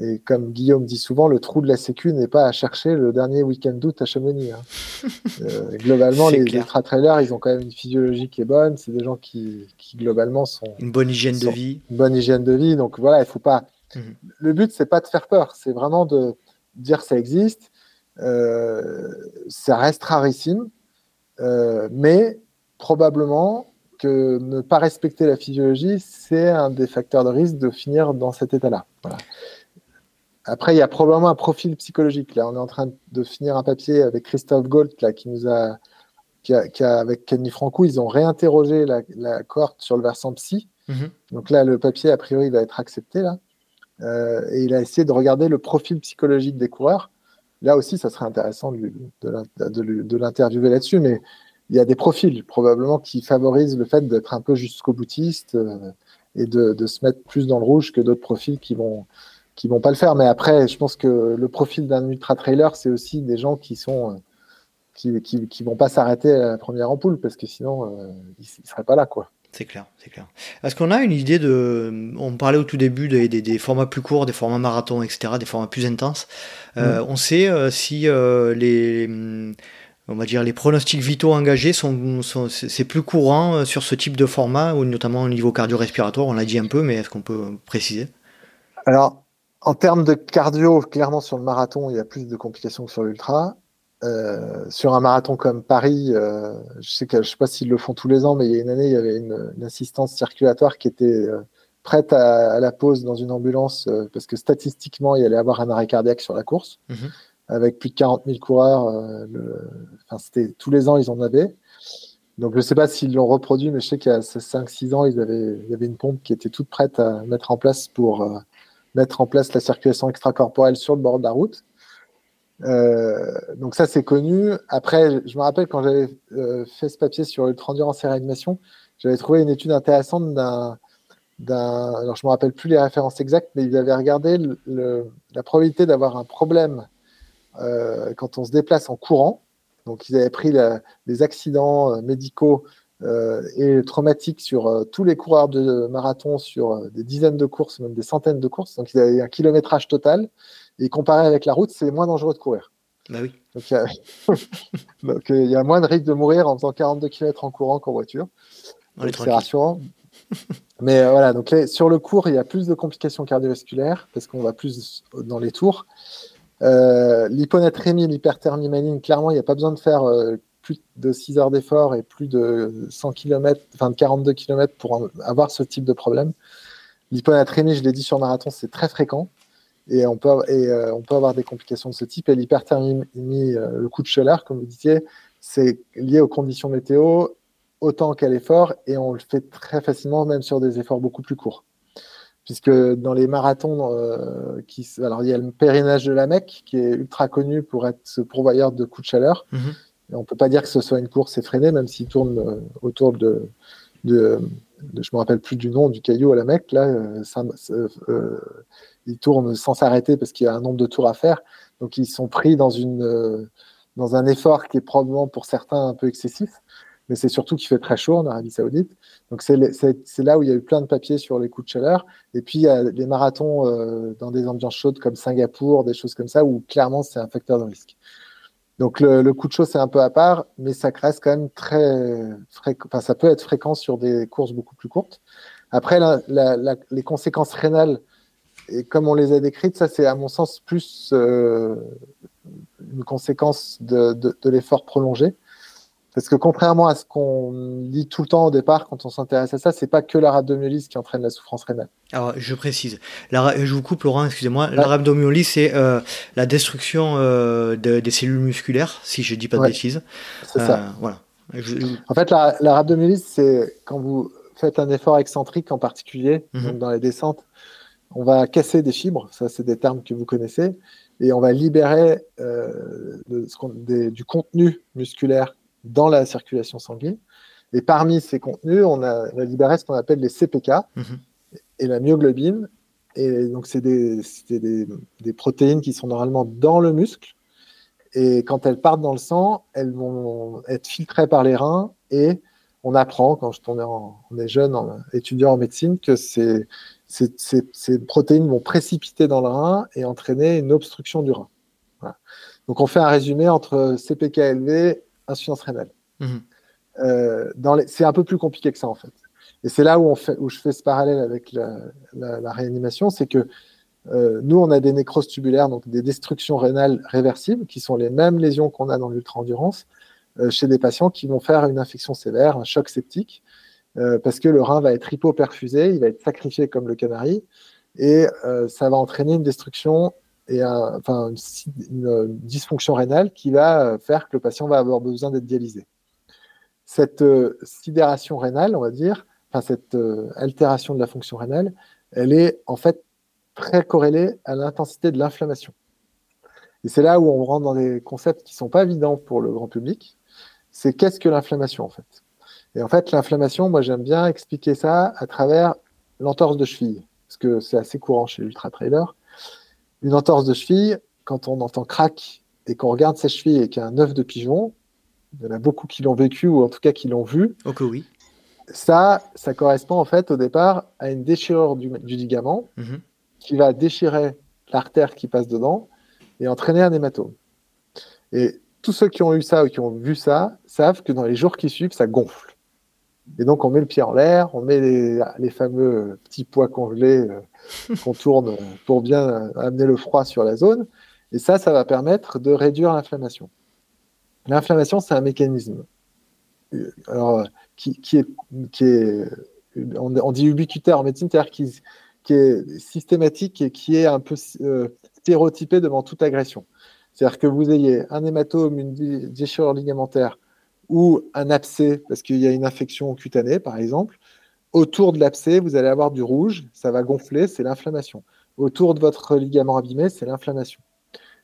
Et comme Guillaume dit souvent, le trou de la Sécu n'est pas à chercher le dernier week-end d'août à Chamonix. Hein. Euh, globalement, les ultra-trailers, ils ont quand même une physiologie qui est bonne. C'est des gens qui, globalement, sont. Une bonne hygiène de vie. Une bonne hygiène de vie. Donc voilà, il faut pas. Mhm. Le but, c'est pas de faire peur. C'est vraiment de dire ça existe. Euh, ça reste rarissime. Euh, mais probablement que ne pas respecter la physiologie, c'est un des facteurs de risque de finir dans cet état-là. Voilà. Après, il y a probablement un profil psychologique. Là, on est en train de finir un papier avec Christophe Gold, là, qui nous a, qui a, avec Kenny Franco, ils ont réinterrogé la, la cohorte sur le versant psy. Mhm. Donc là, le papier, a priori, va être accepté là. Euh, et il a essayé de regarder le profil psychologique des coureurs. Là aussi, ça serait intéressant de, l'interviewer là-dessus, mais il y a des profils probablement qui favorisent le fait d'être un peu jusqu'au boutiste euh, et de, se mettre plus dans le rouge que d'autres profils qui vont qui vont pas le faire. Mais après, je pense que le profil d'un ultra trailer, c'est aussi des gens qui sont euh, qui, vont pas s'arrêter à la première ampoule parce que sinon euh, ils, ne seraient pas là quoi. C'est clair, c'est clair. Est-ce qu'on a une idée de. On parlait au tout début des, des, formats plus courts, des formats marathons, etc., des formats plus intenses. Euh, mm. On sait si les. On va dire les pronostics vitaux engagés sont, sont c'est plus courant sur ce type de format, ou notamment au niveau cardio-respiratoire. On l'a dit un peu, mais est-ce qu'on peut préciser? Alors, en termes de cardio, clairement sur le marathon, il y a plus de complications que sur l'ultra. Euh, sur un marathon comme Paris, euh, je sais que je sais pas s'ils le font tous les ans, mais il y a une année, il y avait une, assistance circulatoire qui était euh, prête à, la pause dans une ambulance parce que statistiquement, il y allait avoir un arrêt cardiaque sur la course, mhm. avec plus de 40 000 coureurs. c'était tous les ans, ils en avaient. Donc, je ne sais pas s'ils l'ont reproduit, mais je sais qu'il y a 5-6 ans, ils avaient, il y avait une pompe qui était toute prête à mettre en place pour mettre en place la circulation extracorporelle sur le bord de la route. Euh, donc ça, c'est connu. Après, je me rappelle quand j'avais euh, fait ce papier sur l'ultra-endurance et réanimation, j'avais trouvé une étude intéressante d'un, alors je me rappelle plus les références exactes, mais ils avaient regardé la probabilité d'avoir un problème euh, quand on se déplace en courant. Donc ils avaient pris les accidents médicaux et traumatique sur tous les coureurs de marathon sur des dizaines de courses, même des centaines de courses. Donc, il y a un kilométrage total. Et comparé avec la route, c'est moins dangereux de courir. Bah oui. Donc, il y, a... moins de risque de mourir en faisant 42 km en courant qu'en voiture. C'est rassurant. Mais voilà, donc sur le cours, il y a plus de complications cardiovasculaires parce qu'on va plus dans les tours. Euh, l'hyponatrémie, l'hyperthermie maligne, clairement, il n'y a pas besoin de faire plus de 6 heures d'effort et plus de 100 km, enfin de 42 km pour avoir ce type de problème. L'hyponatrémie, je l'ai dit sur marathon, c'est très fréquent et on peut, et, euh, on peut avoir des complications de ce type. Et l'hyperthermie, euh, le coup de chaleur, comme vous disiez, c'est lié aux conditions météo autant qu'à l'effort et on le fait très facilement même sur des efforts beaucoup plus courts. Puisque dans les marathons, euh, qui, alors il y a le périnage de la Mecque qui est ultra connu pour être ce pourvoyeur de coups de chaleur. Mhm on ne peut pas dire que ce soit une course effrénée, même s'il tourne autour de, de, je me rappelle plus du nom du caillou à la Mecque. Là, euh, euh, il tourne sans s'arrêter parce qu'il y a un nombre de tours à faire. Donc, ils sont pris dans, une, dans un effort qui est probablement pour certains un peu excessif. Mais c'est surtout qu'il fait très chaud en Arabie Saoudite. Donc, c'est là où il y a eu plein de papiers sur les coups de chaleur. Et puis, il y a les marathons dans des ambiances chaudes comme Singapour, des choses comme ça, où clairement, c'est un facteur de risque. Donc le, coup de chaud, c'est un peu à part, mais ça reste quand même très. Enfin, ça peut être fréquent sur des courses beaucoup plus courtes. Après, les conséquences rénales, et comme on les a décrites, ça c'est à mon sens plus euh, une conséquence de, l'effort prolongé. Parce que contrairement à ce qu'on dit tout le temps au départ quand on s'intéresse à ça, c'est pas que la rhabdomyolyse qui entraîne la souffrance rénale. Alors, je précise. je vous coupe, Laurent, excusez-moi. La rhabdomyolyse, c'est euh, la destruction euh, des cellules musculaires, si je dis pas de bêtises. C'est ça. Voilà. En fait, la, la rhabdomyolyse, c'est quand vous faites un effort excentrique en particulier, mhm. donc dans les descentes, on va casser des fibres, ça c'est des termes que vous connaissez, et on va libérer du contenu musculaire dans la circulation sanguine. Et parmi ces contenus, on a, libéré ce qu'on appelle les CPK mhm. et la myoglobine. Et donc, c'est des, des, des, protéines qui sont normalement dans le muscle. Et quand elles partent dans le sang, elles vont être filtrées par les reins. Et on apprend, quand on est, on est jeune, en, étudiant en médecine, que ces, ces, ces, protéines vont précipiter dans le rein et entraîner une obstruction du rein. Donc, on fait un résumé entre CPK élevé insuffisance rénale. Mhm. Euh, c'est un peu plus compliqué que ça en fait. Et c'est là où, on fait, où je fais ce parallèle avec la, réanimation, c'est que euh, nous, on a des nécroses tubulaires, donc des destructions rénales réversibles, qui sont les mêmes lésions qu'on a dans l'ultra-endurance, euh, chez des patients qui vont faire une infection sévère, un choc septique, parce que le rein va être hypoperfusé, il va être sacrifié comme le canari, et ça va entraîner une destruction et enfin, une, dysfonction rénale qui va faire que le patient va avoir besoin d'être dialysé. Cette euh, sidération rénale, on va dire, enfin, cette euh, altération de la fonction rénale, elle est en fait très corrélée à l'intensité de l'inflammation. Et c'est là où on rentre dans des concepts qui ne sont pas évidents pour le grand public. C'est qu'est-ce que l'inflammation en fait? Et en fait, l'inflammation, moi j'aime bien expliquer ça à travers l'entorse de cheville, parce que c'est assez courant chez l'ultra trailer une entorse de cheville, quand on entend crack et qu'on regarde sa cheville et qu'il y a un œuf de pigeon, il y en a beaucoup qui l'ont vécu ou en tout cas qui l'ont vu. Ok, oui. Ça, ça correspond en fait au départ à une déchirure du, ligament mhm. qui va déchirer l'artère qui passe dedans et entraîner un hématome. Et tous ceux qui ont eu ça ou qui ont vu ça savent que dans les jours qui suivent, ça gonfle. Et donc, on met le pied en l'air, on met les, fameux petits poids congelés euh, qu'on tourne pour bien amener le froid sur la zone. Et ça, ça va permettre de réduire l'inflammation. L'inflammation, c'est un mécanisme euh, alors, qui, est, qui est on, dit ubiquitaire en médecine, c'est-à-dire qui, qui, est systématique et qui est un peu euh, stéréotypé devant toute agression. C'est-à-dire que vous ayez un hématome, une déchirure ligamentaire, ou un abcès, parce qu'il y a une infection cutanée, par exemple. Autour de l'abcès, vous allez avoir du rouge, ça va gonfler, c'est l'inflammation. Autour de votre ligament abîmé, c'est l'inflammation.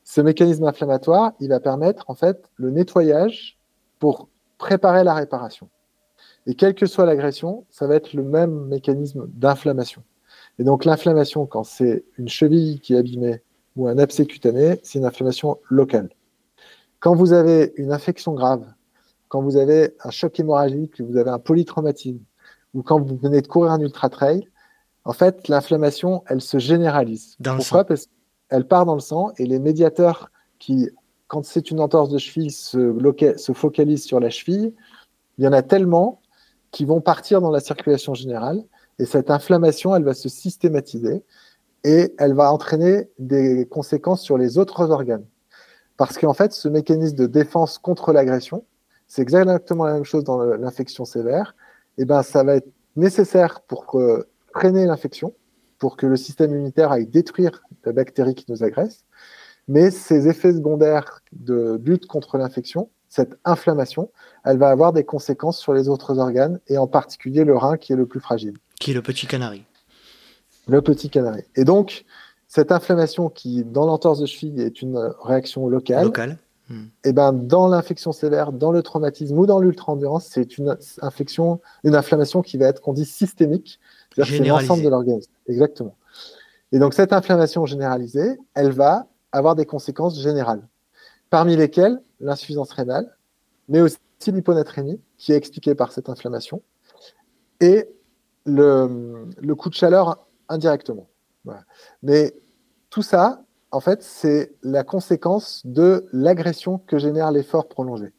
Ce mécanisme inflammatoire, il va permettre en fait le nettoyage pour préparer la réparation. Et quelle que soit l'agression, ça va être le même mécanisme d'inflammation. Et donc l'inflammation, quand c'est une cheville qui est abîmée ou un abcès cutané, c'est une inflammation locale. Quand vous avez une infection grave quand vous avez un choc hémorragique, vous avez un polytraumatisme, ou quand vous venez de courir un ultra trail, en fait, l'inflammation, elle se généralise. Pourquoi Parce qu'elle part dans le sang et les médiateurs qui, quand c'est une entorse de cheville, se, se focalisent sur la cheville, il y en a tellement qui vont partir dans la circulation générale et cette inflammation, elle va se systématiser et elle va entraîner des conséquences sur les autres organes. Parce qu'en fait, ce mécanisme de défense contre l'agression, c'est exactement la même chose dans l'infection sévère. Et eh ben, ça va être nécessaire pour freiner l'infection, pour que le système immunitaire aille détruire la bactérie qui nous agresse. Mais ces effets secondaires de lutte contre l'infection, cette inflammation, elle va avoir des conséquences sur les autres organes et en particulier le rein qui est le plus fragile. Qui est le petit canari. Le petit canari. Et donc, cette inflammation qui, dans l'entorse de cheville, est une réaction locale, locale. Et eh ben, dans l'infection sévère, dans le traumatisme ou dans l'ultra-endurance, c'est une infection, une inflammation qui va être, qu'on dit systémique, c'est-à-dire c'est l'ensemble de l'organisme. Exactement. Et donc, cette inflammation généralisée, elle va avoir des conséquences générales, parmi lesquelles l'insuffisance rénale, mais aussi l'hyponatrémie, qui est expliquée par cette inflammation, et le, le coup de chaleur indirectement. Voilà. Mais tout ça, en fait, c'est la conséquence de l'agression que génère l'effort prolongé.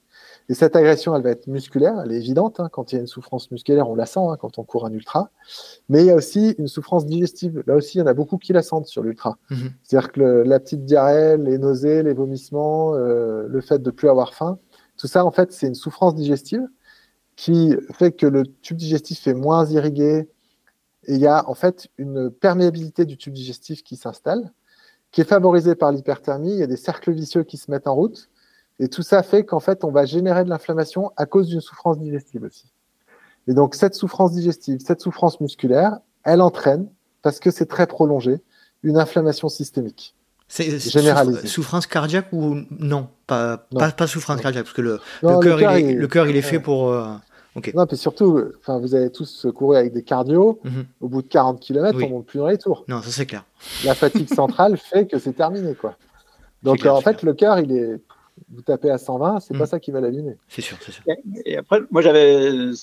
Et cette agression, elle va être musculaire, elle est évidente. Hein. quand il y a une souffrance musculaire, on la sent hein, quand on court un ultra. Mais il y a aussi une souffrance digestive. Là aussi, il y en a beaucoup qui la sentent sur l'ultra. Mhm. C'est-à-dire que la petite diarrhée, les nausées, les vomissements, euh, le fait de ne plus avoir faim, Tout ça, en fait, c'est une souffrance digestive qui fait que le tube digestif est moins irrigué. Et il y a en fait une perméabilité du tube digestif qui s'installe, qui est favorisée par l'hyperthermie. Il y a des cercles vicieux qui se mettent en route. Et tout ça fait qu'en fait, on va générer de l'inflammation à cause d'une souffrance digestive aussi. Et donc, cette souffrance digestive, cette souffrance musculaire, elle entraîne, parce que c'est très prolongé, une inflammation systémique. C'est généralisée. Souffrance cardiaque ou non? Pas, Pas, souffrance cardiaque, parce que le, le cœur, il, est, le cœur, il est fait pour. Euh, non, puis surtout, enfin, vous avez tous couru avec des cardio. Mhm. Au bout de 40 km, on monte plus dans les tours. Non, ça c'est clair. La fatigue centrale fait que c'est terminé, quoi. Donc en fait, le cœur, il est. Vous tapez à 120, c'est pas mhm. ça qui va l'abîmer. C'est sûr, c'est sûr. Et après, moi j'avais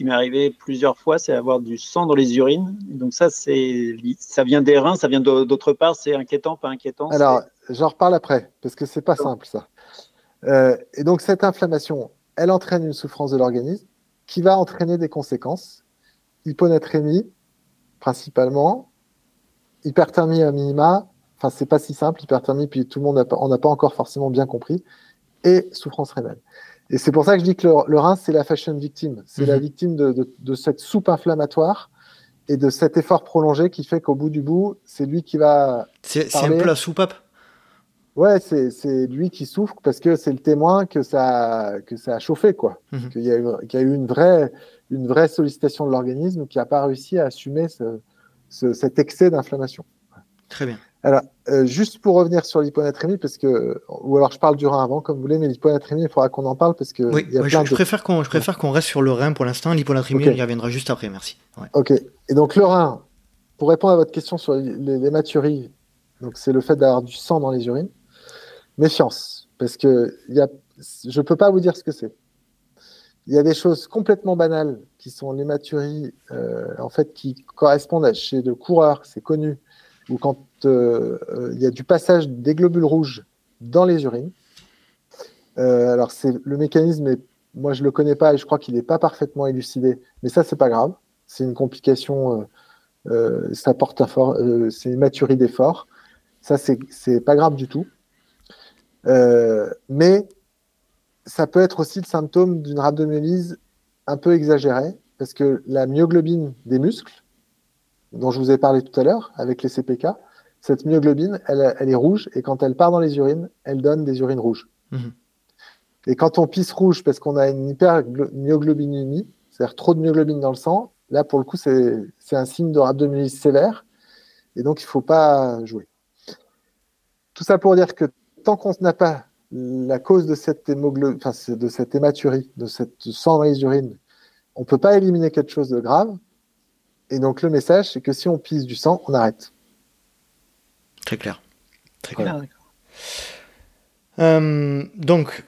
qui m'est arrivé plusieurs fois, c'est avoir du sang dans les urines. Donc ça, c'est, ça vient des reins, ça vient d'autre part. C'est inquiétant, pas inquiétant Alors, j'en reparle après, parce que c'est pas simple ça. Euh, et donc cette inflammation, elle entraîne une souffrance de l'organisme qui va entraîner des conséquences. Hyponatrémie, principalement, hyperthermie à minima. Enfin, c'est pas si simple, hyperthermie, puis tout le monde n'a pas, on n'a pas encore forcément bien compris, et souffrance rénale. Et c'est pour ça que je dis que le, rein, c'est la fashion victime. C'est la mhm. victime de, cette soupe inflammatoire et de cet effort prolongé qui fait qu'au bout du bout, c'est lui qui va. C'est un peu la soupape Ouais, c'est lui qui souffre parce que c'est le témoin que ça, que ça a chauffé, quoi. Mhm. Qu'il y, a eu une vraie, une vraie sollicitation de l'organisme qui n'a pas réussi à assumer cet excès d'inflammation. Très bien. Alors, euh, juste pour revenir sur l'hyponatrémie, parce que, ou alors je parle du rein avant, comme vous voulez, mais l'hyponatrémie, il faudra qu'on en parle parce que. Oui, y a je, je, préfère qu'on, je préfère qu'on reste sur le rein pour l'instant. L'hyponatrémie, on y reviendra juste après, merci. Ok. Et donc, le rein, pour répondre à votre question sur l'hématurie, donc c'est le fait d'avoir du sang dans les urines. Méfiance, parce que y a, je ne peux pas vous dire ce que c'est. Il y a des choses complètement banales qui sont l'hématurie, euh, en fait, qui correspondent à chez le coureur, c'est connu ou quand euh, euh, il y a du passage des globules rouges dans les urines. Alors, c'est le mécanisme, moi je le connais pas et je crois qu'il n'est pas parfaitement élucidé, mais ça, c'est pas grave. C'est une complication, ça porte c'est une maturité d'effort. Ça, c'est pas grave du tout. Mais ça peut être aussi le symptôme d'une rhabdomyolyse un peu exagérée, parce que la myoglobine des muscles, dont je vous ai parlé tout à l'heure avec les CPK, cette myoglobine, elle, elle, est rouge et quand elle part dans les urines, elle donne des urines rouges. Mhm. Et quand on pisse rouge parce qu'on a une hypermyoglobinémie, c'est-à-dire trop de myoglobine dans le sang, là pour le coup c'est un signe de rhabdomyolyse sévère et donc il ne faut pas jouer. Tout ça pour dire que tant qu'on n'a pas la cause de cette, enfin, de cette hématurie, de cette sang dans les urines, on ne peut pas éliminer quelque chose de grave, et donc le message, c'est que si on pisse du sang, on arrête. Très clair. Très clair. Euh, donc,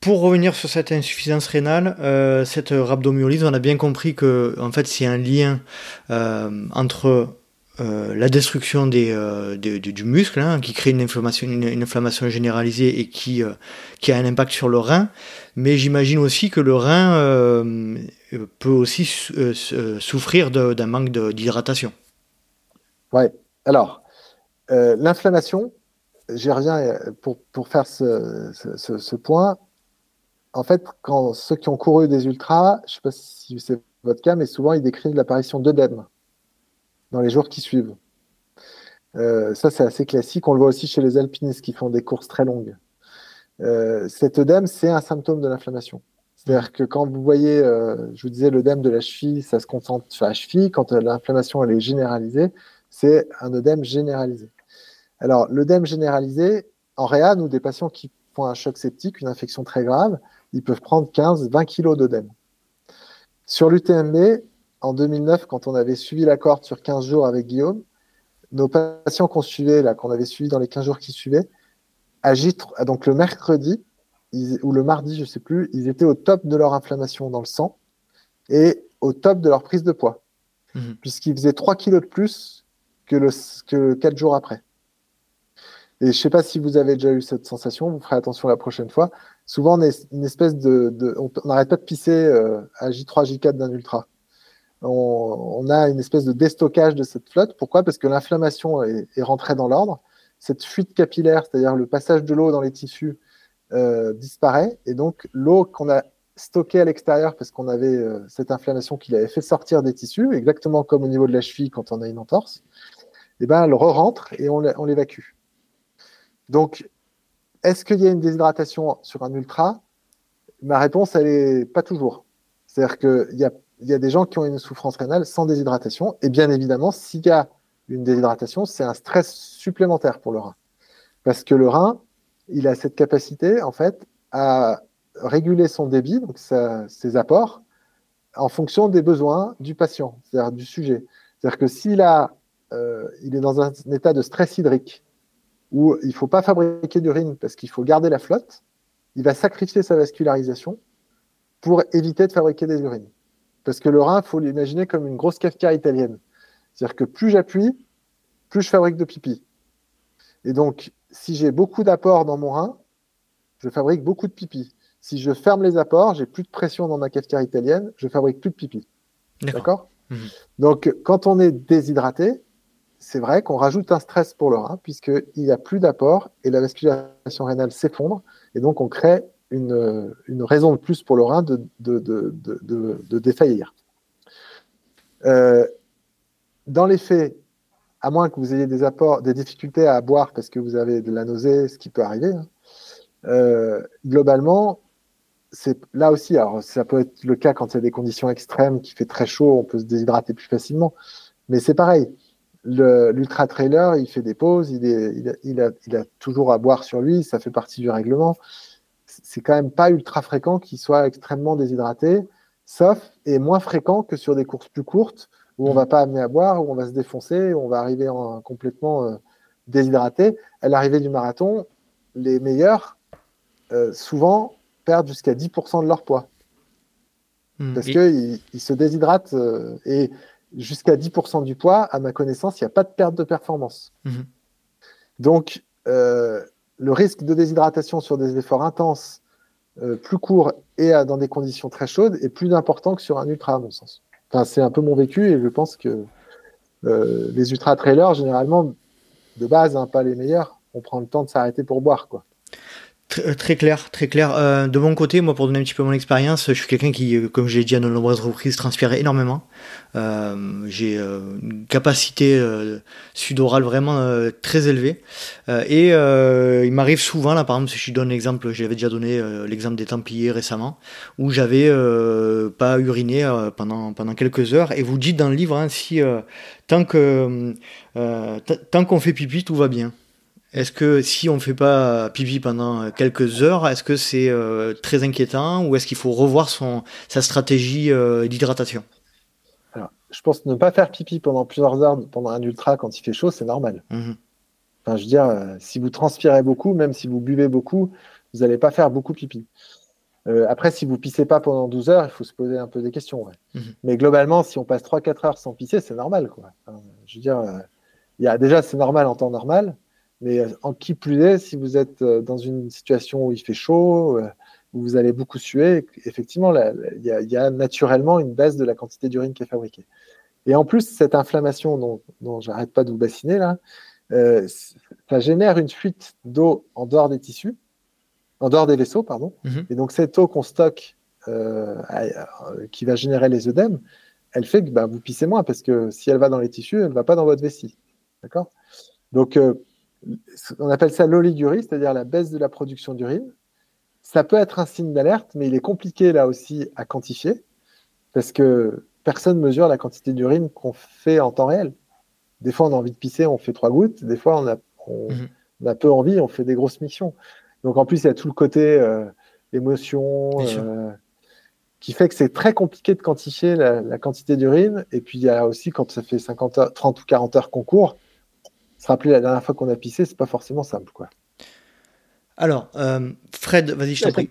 pour revenir sur cette insuffisance rénale, euh, cette rhabdomyolyse, on a bien compris que en fait, c'est un lien euh, entre euh, la destruction des, euh, du muscle, hein, qui crée une inflammation, une, inflammation généralisée et qui, euh, qui a un impact sur le rein. Mais j'imagine aussi que le rein peut aussi souffrir d'un manque d'hydratation. Ouais. Alors, l'inflammation, j'y reviens pour, pour faire ce, ce, ce, point. En fait, quand ceux qui ont couru des ultras, je ne sais pas si c'est votre cas, mais souvent ils décrivent l'apparition d'œdèmes dans les jours qui suivent. Euh, ça, c'est assez classique. On le voit aussi chez les alpinistes qui font des courses très longues. Euh, cet œdème, c'est un symptôme de l'inflammation. C'est-à-dire que quand vous voyez, euh, je vous disais, l'œdème de la cheville, ça se concentre sur la cheville. Quand l'inflammation elle est généralisée, c'est un œdème généralisé. Alors, l'œdème généralisé, en réa, nous, des patients qui font un choc septique, une infection très grave, ils peuvent prendre 15-20 kg d'œdème. Sur l'UTMB, en 2009, quand on avait suivi la cohorte sur 15 jours avec Guillaume, nos patients qu'on suivait, là, qu'on avait suivis dans les 15 jours qui suivaient, agitent, donc le mercredi ou le mardi, je ne sais plus, ils étaient au top de leur inflammation dans le sang et au top de leur prise de poids, mhm. puisqu'ils faisaient 3 kilos de plus que, le, que 4 jours après. Et je ne sais pas si vous avez déjà eu cette sensation, vous ferez attention la prochaine fois. Souvent, on est une espèce de. on n'arrête pas de pisser euh, à J3, J4 d'un ultra on, a une espèce de déstockage de cette flotte. Pourquoi? Parce que l'inflammation est, rentrée dans l'ordre. Cette fuite capillaire, c'est-à-dire le passage de l'eau dans les tissus, disparaît et donc l'eau qu'on a stockée à l'extérieur parce qu'on avait cette inflammation qui l'avait fait sortir des tissus, exactement comme au niveau de la cheville quand on a une entorse, et eh ben, elle re-rentre et on l'évacue. Donc, est-ce qu'il y a une déshydratation sur un ultra? Ma réponse, elle est pas toujours. C'est-à-dire qu'il y a, y a des gens qui ont une souffrance rénale sans déshydratation. Et bien évidemment, s'il y a une déshydratation, c'est un stress supplémentaire pour le rein. Parce que le rein, il a cette capacité, en fait, à réguler son débit, donc ses apports, en fonction des besoins du patient, c'est-à-dire du sujet. C'est-à-dire que s'il euh, il est dans un état de stress hydrique, où il ne faut pas fabriquer d'urine parce qu'il faut garder la flotte, il va sacrifier sa vascularisation pour éviter de fabriquer des urines. Parce que le rein, il faut l'imaginer comme une grosse cafetière italienne. C'est-à-dire que plus j'appuie, plus je fabrique de pipi. Et donc, si j'ai beaucoup d'apports dans mon rein, je fabrique beaucoup de pipi. Si je ferme les apports, j'ai plus de pression dans ma cafetière italienne, je fabrique plus de pipi. D'accord mhm. Donc, quand on est déshydraté, c'est vrai qu'on rajoute un stress pour le rein, puisqu'il n'y a plus d'apport et la vascularisation rénale s'effondre. Et donc, on crée une, raison de plus pour le rein de, de, défaillir. Euh, dans les faits, à moins que vous ayez des apports, des difficultés à boire parce que vous avez de la nausée, ce qui peut arriver, hein, euh, globalement, c'est là aussi, alors ça peut être le cas quand il y a des conditions extrêmes, qui fait très chaud, on peut se déshydrater plus facilement, mais c'est pareil l'ultra trailer, il fait des pauses, il, a, toujours à boire sur lui, ça fait partie du règlement. C'est quand même pas ultra fréquent qu'il soit extrêmement déshydraté, sauf et moins fréquent que sur des courses plus courtes où on va pas amener à boire, où on va se défoncer, où on va arriver en, complètement euh, déshydraté. À l'arrivée du marathon, les meilleurs, euh, souvent, perdent jusqu'à 10% de leur poids. Hmm. Parce qu'ils se déshydratent euh, et jusqu'à 10% du poids, à ma connaissance, il n'y a pas de perte de performance. Mhm. Donc, le risque de déshydratation sur des efforts intenses, euh, plus courts et dans des conditions très chaudes est plus important que sur un ultra, à mon sens. C'est un peu mon vécu et je pense que euh, les ultra-trailers, généralement, de base, hein, pas les meilleurs, on prend le temps de s'arrêter pour boire. Quoi. Euh, très, clair, très clair. Euh, de mon côté, moi, pour donner un petit peu mon expérience, je suis quelqu'un qui, euh, comme je l'ai dit à de nombreuses reprises, transpire énormément. j'ai une capacité sudorale vraiment très élevée. et il m'arrive souvent, là, par exemple, si je donne l'exemple, j'avais déjà donné l'exemple des Templiers récemment, où j'avais pas uriné pendant, pendant quelques heures. Et vous dites dans le livre, hein, si tant que tant qu'on fait pipi, tout va bien. Est-ce que si on ne fait pas pipi pendant quelques heures, est-ce que c'est euh, très inquiétant ou est-ce qu'il faut revoir son, sa stratégie euh, d'hydratation? Alors, je pense ne pas faire pipi pendant plusieurs heures pendant un ultra quand il fait chaud, c'est normal. Mhm. Enfin, je veux dire, euh, si vous transpirez beaucoup, même si vous buvez beaucoup, vous n'allez pas faire beaucoup pipi. après, si vous pissez pas pendant 12 heures, il faut se poser un peu des questions. Mhm. Mais globalement, si on passe 3-4 heures sans pisser, c'est normal. Quoi. je veux dire, il y a, déjà, c'est normal en temps normal. Mais euh, en qui plus est, si vous êtes euh, dans une situation où il fait chaud, euh, où vous allez beaucoup suer, effectivement, il y, a naturellement une baisse de la quantité d'urine qui est fabriquée. Et en plus, cette inflammation dont, dont j'arrête pas de vous bassiner là, ça génère une fuite d'eau en dehors des tissus, en dehors des vaisseaux, pardon. Mhm. Et donc cette eau qu'on stocke, qui va générer les œdèmes, elle fait que bah, vous pissez moins parce que si elle va dans les tissus, elle ne va pas dans votre vessie. D'accord? Donc on appelle ça l'oligurie, c'est-à-dire la baisse de la production d'urine. Ça peut être un signe d'alerte, mais il est compliqué là aussi à quantifier parce que personne ne mesure la quantité d'urine qu'on fait en temps réel. Des fois, on a envie de pisser, on fait trois gouttes. Des fois, on a, mhm. peu envie, on fait des grosses missions. Donc, en plus, il y a tout le côté euh, émotion euh, qui fait que c'est très compliqué de quantifier la, quantité d'urine. Et puis, il y a aussi, quand ça fait 50 30 ou 40 heures qu'on court, se rappeler la dernière fois qu'on a pissé, c'est pas forcément simple, quoi. Alors, euh, Fred, vas-y, je t'en prie.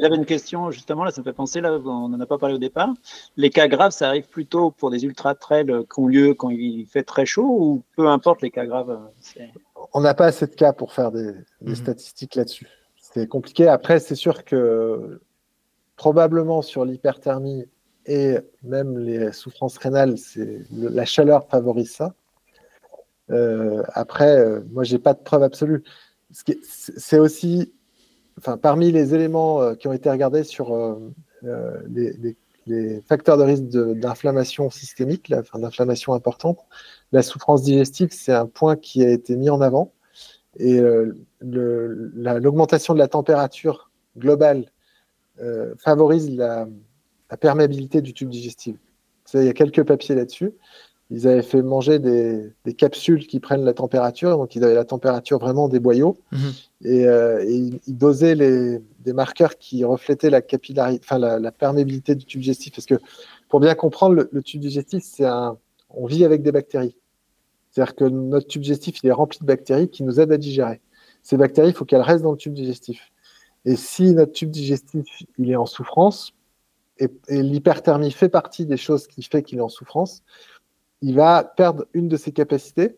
J'avais une question, justement, là, ça me fait penser, là, on n'en a pas parlé au départ. Les cas graves, ça arrive plutôt pour des ultra-trails qui ont lieu quand il fait très chaud ou peu importe les cas graves On n'a pas assez de cas pour faire des, mhm. statistiques là-dessus. C'est compliqué. Après, c'est sûr que probablement sur l'hyperthermie et même les souffrances rénales, la chaleur favorise ça. Euh, après, euh, moi, j'ai pas de preuve absolue. C'est aussi enfin, parmi les éléments qui ont été regardés sur les, facteurs de risque d'inflammation systémique, d'inflammation importante, la souffrance digestive, c'est un point qui a été mis en avant. Et l'augmentation de la température globale favorise la perméabilité du tube digestif. il y a quelques papiers là-dessus. Ils avaient fait manger des, capsules qui prennent la température, donc ils avaient la température vraiment des boyaux, mhm. euh, et, ils dosaient les, des marqueurs qui reflétaient la capillarité, enfin la, perméabilité du tube digestif. Parce que pour bien comprendre, le, tube digestif, c'est un, on vit avec des bactéries. C'est-à-dire que notre tube digestif, il est rempli de bactéries qui nous aident à digérer. Ces bactéries, il faut qu'elles restent dans le tube digestif. Et si notre tube digestif, il est en souffrance, et, l'hyperthermie fait partie des choses qui fait qu'il est en souffrance, il va perdre une de ses capacités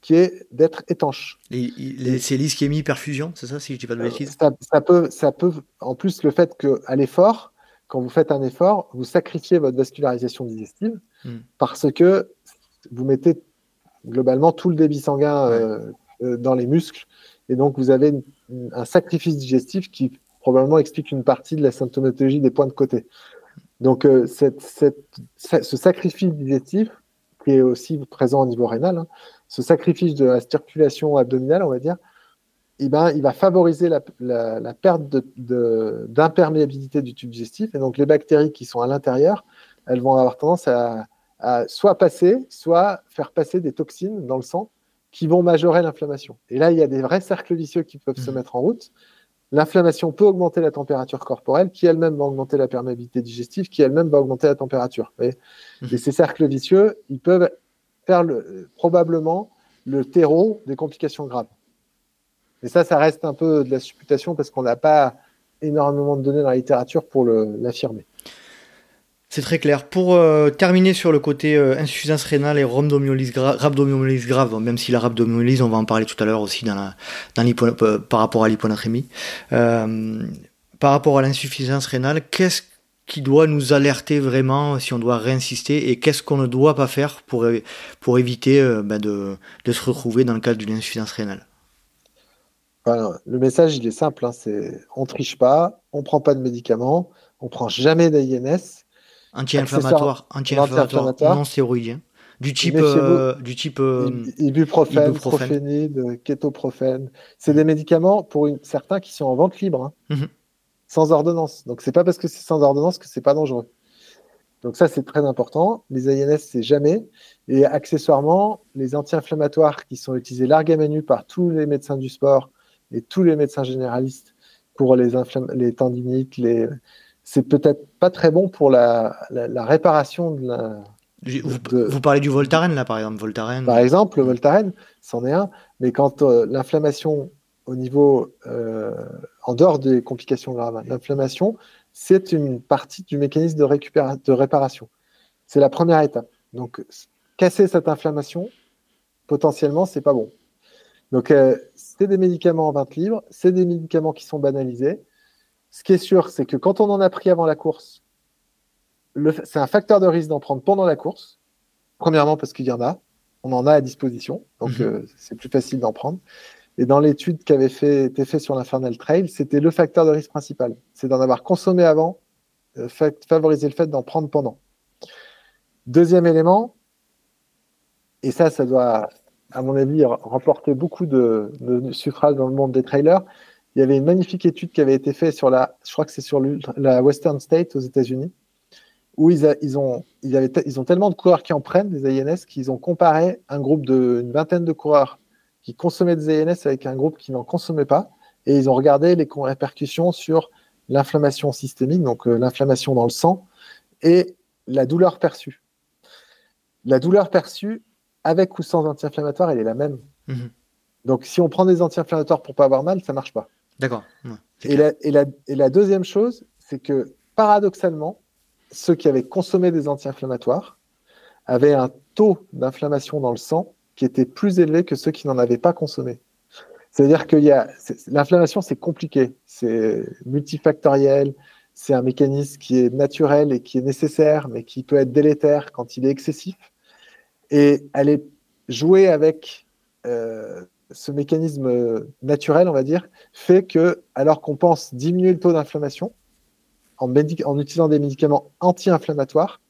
qui est d'être étanche. C'est l'ischémie perfusion, c'est ça, si je dis pas de bêtises ça, peut, ça peut, en plus, le fait qu'à l'effort, quand vous faites un effort, vous sacrifiez votre vascularisation digestive hmm. parce que vous mettez globalement tout le débit sanguin euh, euh, dans les muscles et donc vous avez un sacrifice digestif qui probablement explique une partie de la symptomatologie des points de côté. Donc, euh, ce sacrifice digestif, qui est aussi présent au niveau rénal, hein, ce sacrifice de la circulation abdominale, on va dire, eh ben, il va favoriser la, perte d'imperméabilité du tube digestif. Et donc, les bactéries qui sont à l'intérieur, elles vont avoir tendance à, soit passer, soit faire passer des toxines dans le sang qui vont majorer l'inflammation. Et là, il y a des vrais cercles vicieux qui peuvent se mmh. mettre en route. L'inflammation peut augmenter la température corporelle, qui elle-même va augmenter la perméabilité digestive, qui elle-même va augmenter la température. Mhm. Et ces cercles vicieux, ils peuvent faire probablement le terreau des complications graves. Et ça, ça reste un peu de la supputation parce qu'on n'a pas énormément de données dans la littérature pour l'affirmer. C'est très clair. Pour euh, terminer sur le côté euh, insuffisance rénale et rhabdomyolyse, grave, même si la rhabdomyolyse, on va en parler tout à l'heure aussi euh, par rapport à l'hyponatrémie. par rapport à l'insuffisance rénale, qu'est-ce qui doit nous alerter vraiment si on doit réinsister et qu'est-ce qu'on ne doit pas faire pour, éviter ben, de, se retrouver dans le cadre d'une insuffisance rénale? Le message, il est simple, hein, c'est on triche pas, on prend pas de médicaments, on prend jamais d'INS Anti-inflammatoire, anti-inflammatoire non stéroïdien. Du type, euh, du type euh, ibuprofène, ibuprofène. kétoprofène. C'est des médicaments pour une, certains qui sont en vente libre, hein, mhm. sans ordonnance. Donc c'est pas parce que c'est sans ordonnance que c'est pas dangereux. Donc ça c'est très important. Les INS c'est jamais. Et accessoirement, les anti-inflammatoires qui sont utilisés largués menu par tous les médecins du sport et tous les médecins généralistes pour les, les tendinites, les c'est peut-être pas très bon pour la, réparation de la. Vous, parlez du Voltaren là par exemple, Voltaren. Par exemple, le Voltaren, c'en est un, mais quand euh, l'inflammation au niveau euh, en dehors des complications graves, l'inflammation, c'est une partie du mécanisme de, de réparation. C'est la première étape. Donc, casser cette inflammation, potentiellement, c'est pas bon. Donc, euh, c'est des médicaments en vente libre, c'est des médicaments qui sont banalisés, ce qui est sûr, c'est que quand on en a pris avant la course, c'est un facteur de risque d'en prendre pendant la course. Premièrement, parce qu'il y en a, on en a à disposition, donc mhm. euh, c'est plus facile d'en prendre. Et dans l'étude qui avait fait, été faite sur l'Infernal Trail, c'était le facteur de risque principal. C'est d'en avoir consommé avant, euh, favoriser le fait d'en prendre pendant. Deuxième élément, et ça, ça doit, à mon avis, remporter beaucoup de, de suffrages dans le monde des trailers, il y avait une magnifique étude qui avait été faite sur la, je crois que c'est sur la Western State aux États-Unis, où ils, ils, ont, ils, avaient ils ont tellement de coureurs qui en prennent des AINS qu'ils ont comparé un groupe d'une vingtaine de coureurs qui consommaient des AINS avec un groupe qui n'en consommait pas, et ils ont regardé les répercussions sur l'inflammation systémique, donc euh, l'inflammation dans le sang, et la douleur perçue. La douleur perçue, avec ou sans anti-inflammatoire, elle est la même. Mhm. Donc, si on prend des anti-inflammatoires pour pas avoir mal, ça marche pas. D'accord. et, la, deuxième chose, c'est que paradoxalement, ceux qui avaient consommé des anti-inflammatoires avaient un taux d'inflammation dans le sang qui était plus élevé que ceux qui n'en avaient pas consommé. C'est-à-dire que l'inflammation, c'est compliqué, c'est multifactoriel, c'est un mécanisme qui est naturel et qui est nécessaire, mais qui peut être délétère quand il est excessif. Et elle est jouée avec euh, ce mécanisme naturel, on va dire, fait que, alors qu'on pense diminuer le taux d'inflammation en, en, utilisant des médicaments anti-inflammatoires,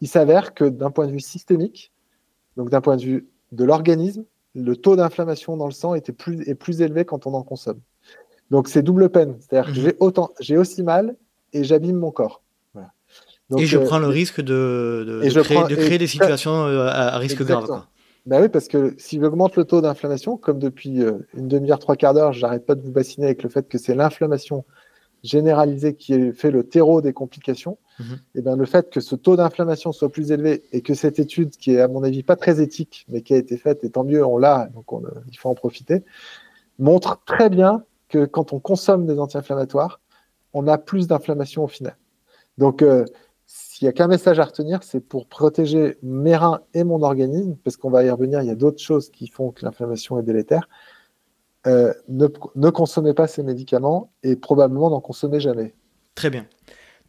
il s'avère que d'un point de vue systémique, donc d'un point de vue de l'organisme, le taux d'inflammation dans le sang était plus, est plus élevé quand on en consomme. Donc c'est double peine. C'est-à-dire que mhm. j'ai autant, j'ai aussi mal et j'abîme mon corps. et je euh, prends le risque de, de, créer, de créer, des situations euh, à, risque grave. Ben oui, parce que si j'augmente le taux d'inflammation, comme depuis euh, une demi-heure, trois quarts d'heure, j'arrête pas de vous bassiner avec le fait que c'est l'inflammation généralisée qui fait le terreau des complications, mhm. et eh ben le fait que ce taux d'inflammation soit plus élevé et que cette étude, qui est à mon avis pas très éthique, mais qui a été faite, et tant mieux, on l'a, donc il faut en profiter, montre très bien que quand on consomme des anti-inflammatoires, on a plus d'inflammation au final. Donc, euh, s'il n'y a qu'un message à retenir, c'est pour protéger mes reins et mon organisme, parce qu'on va y revenir, il y a d'autres choses qui font que l'inflammation est délétère. Euh, ne, consommez pas ces médicaments et probablement n'en consommez jamais. Très bien.